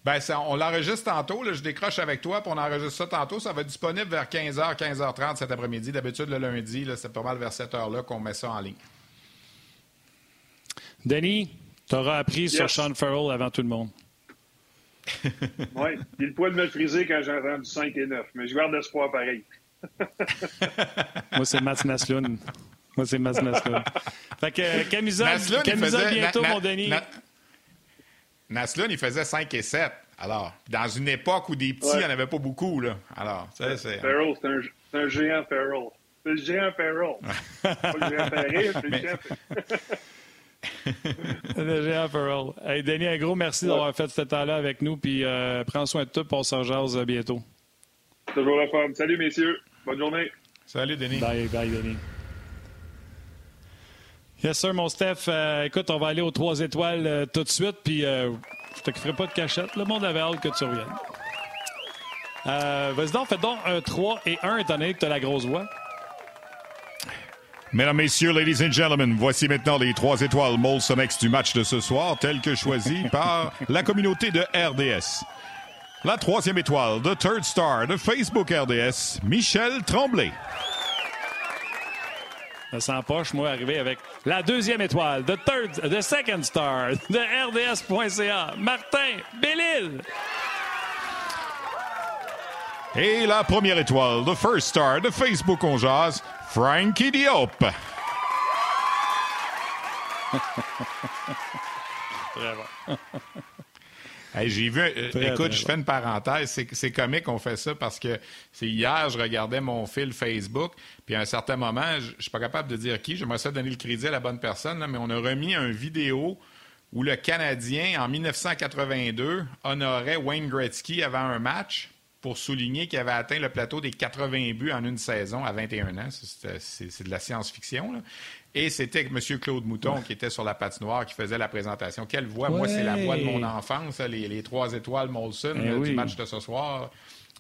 Bien, on l'enregistre tantôt. je décroche avec toi, puis on enregistre ça tantôt. Ça va être disponible vers 15h, 15h30 cet après-midi. D'habitude, le lundi, c'est pas mal vers cette heure-là qu'on met ça en ligne. Denis, tu auras appris sur Sean Farrell avant tout le monde. oui, il de me friser quand j'ai entendu 5 et 9, mais je garde espoir pareil. Moi, c'est Matt Naslund. Moi, c'est Matt Naslund. Fait que camisole, bientôt, mon Denis. Naslund, il faisait 5 et 7. Alors, dans une époque où des petits, il n'y en avait pas beaucoup. Là. Alors, c'est. Farrell, c'est un, un, géant Farrell. C'est le géant Farrell. pas le géant Farrell, c'est le géant le géant Farrell. Hey, Denis, un gros merci d'avoir fait ce temps-là avec nous. Puis euh, prends soin de toi, pour s'en jase bientôt. Toujours la forme. Salut, messieurs. Bonne journée. Salut, Denis. Bye, bye, Denis. Yes, sir, mon Steph. Euh, écoute, on va aller aux trois étoiles euh, tout de suite. Puis je te ferai pas de cachette. Le monde avait hâte que tu reviennes. Vas-y donc, fais donc un 3 et 1 étant donné que tu as la grosse voix. Mesdames, Messieurs, ladies and gentlemen, voici maintenant les trois étoiles Molson X du match de ce soir, telles que choisies par la communauté de RDS. La troisième étoile, The Third Star de Facebook RDS, Michel Tremblay. Ça poche, moi, arrivé avec la deuxième étoile, The Third, The Second Star de RDS.ca, Martin Bellil. Et la première étoile, The First Star de Facebook On Jazz, Frankie Diop. j'ai vu. Euh, écoute, je fais une parenthèse. C'est comique qu'on fait ça parce que hier, je regardais mon fil Facebook, puis à un certain moment, je, ne suis pas capable de dire qui. J'aimerais ça donner le crédit à la bonne personne, mais on a remis une vidéo où le Canadien, en 1982, honorait Wayne Gretzky avant un match pour souligner qu'il avait atteint le plateau des 80 buts en une saison à 21 ans. C'est de la science-fiction. Et c'était M. Claude Mouton qui était sur la patinoire qui faisait la présentation. Quelle voix? Moi, c'est la voix de mon enfance, les, trois étoiles Molson eh du match de ce soir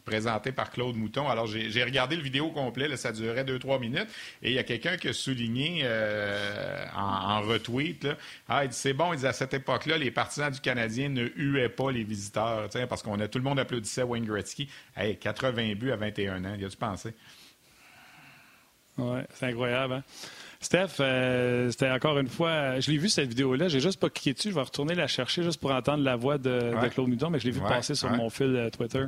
présenté par Claude Mouton. Alors, j'ai regardé le vidéo complet, ça durait 2-3 minutes, et il y a quelqu'un qui a souligné euh, en, retweet, ah, il dit, c'est bon, il dit, à cette époque-là, les partisans du Canadien ne huaient pas les visiteurs, parce qu'on a tout le monde applaudissait Wayne Gretzky. Hey, 80 buts à 21 ans, il a-tu pensé? Oui, c'est incroyable. Hein? Steph, euh, c'était encore une fois. Je l'ai vu cette vidéo-là. J'ai juste pas cliqué dessus. Je vais retourner la chercher juste pour entendre la voix de, Claude Mouton, mais je l'ai vu passer sur mon fil euh, Twitter.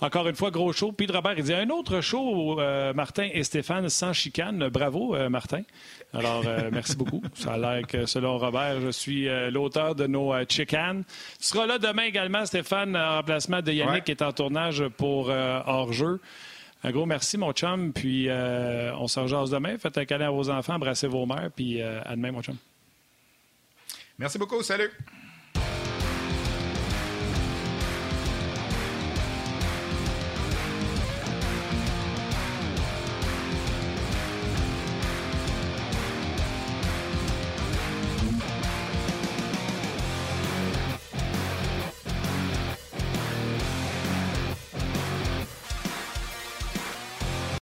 Encore une fois, gros show. Puis Robert, il dit un autre show, euh, Martin et Stéphane, sans chicane. Bravo, euh, Martin. Alors, euh, merci beaucoup. Ça a l'air que, selon Robert, je suis l'auteur de nos chicanes. Tu seras là demain également, Stéphane, en remplacement de Yannick, qui est en tournage pour Hors-jeu. Un gros merci, mon chum. Puis, on se rejase demain. Faites un câlin à vos enfants, embrassez vos mères. Puis, à demain, mon chum. Merci beaucoup. Salut.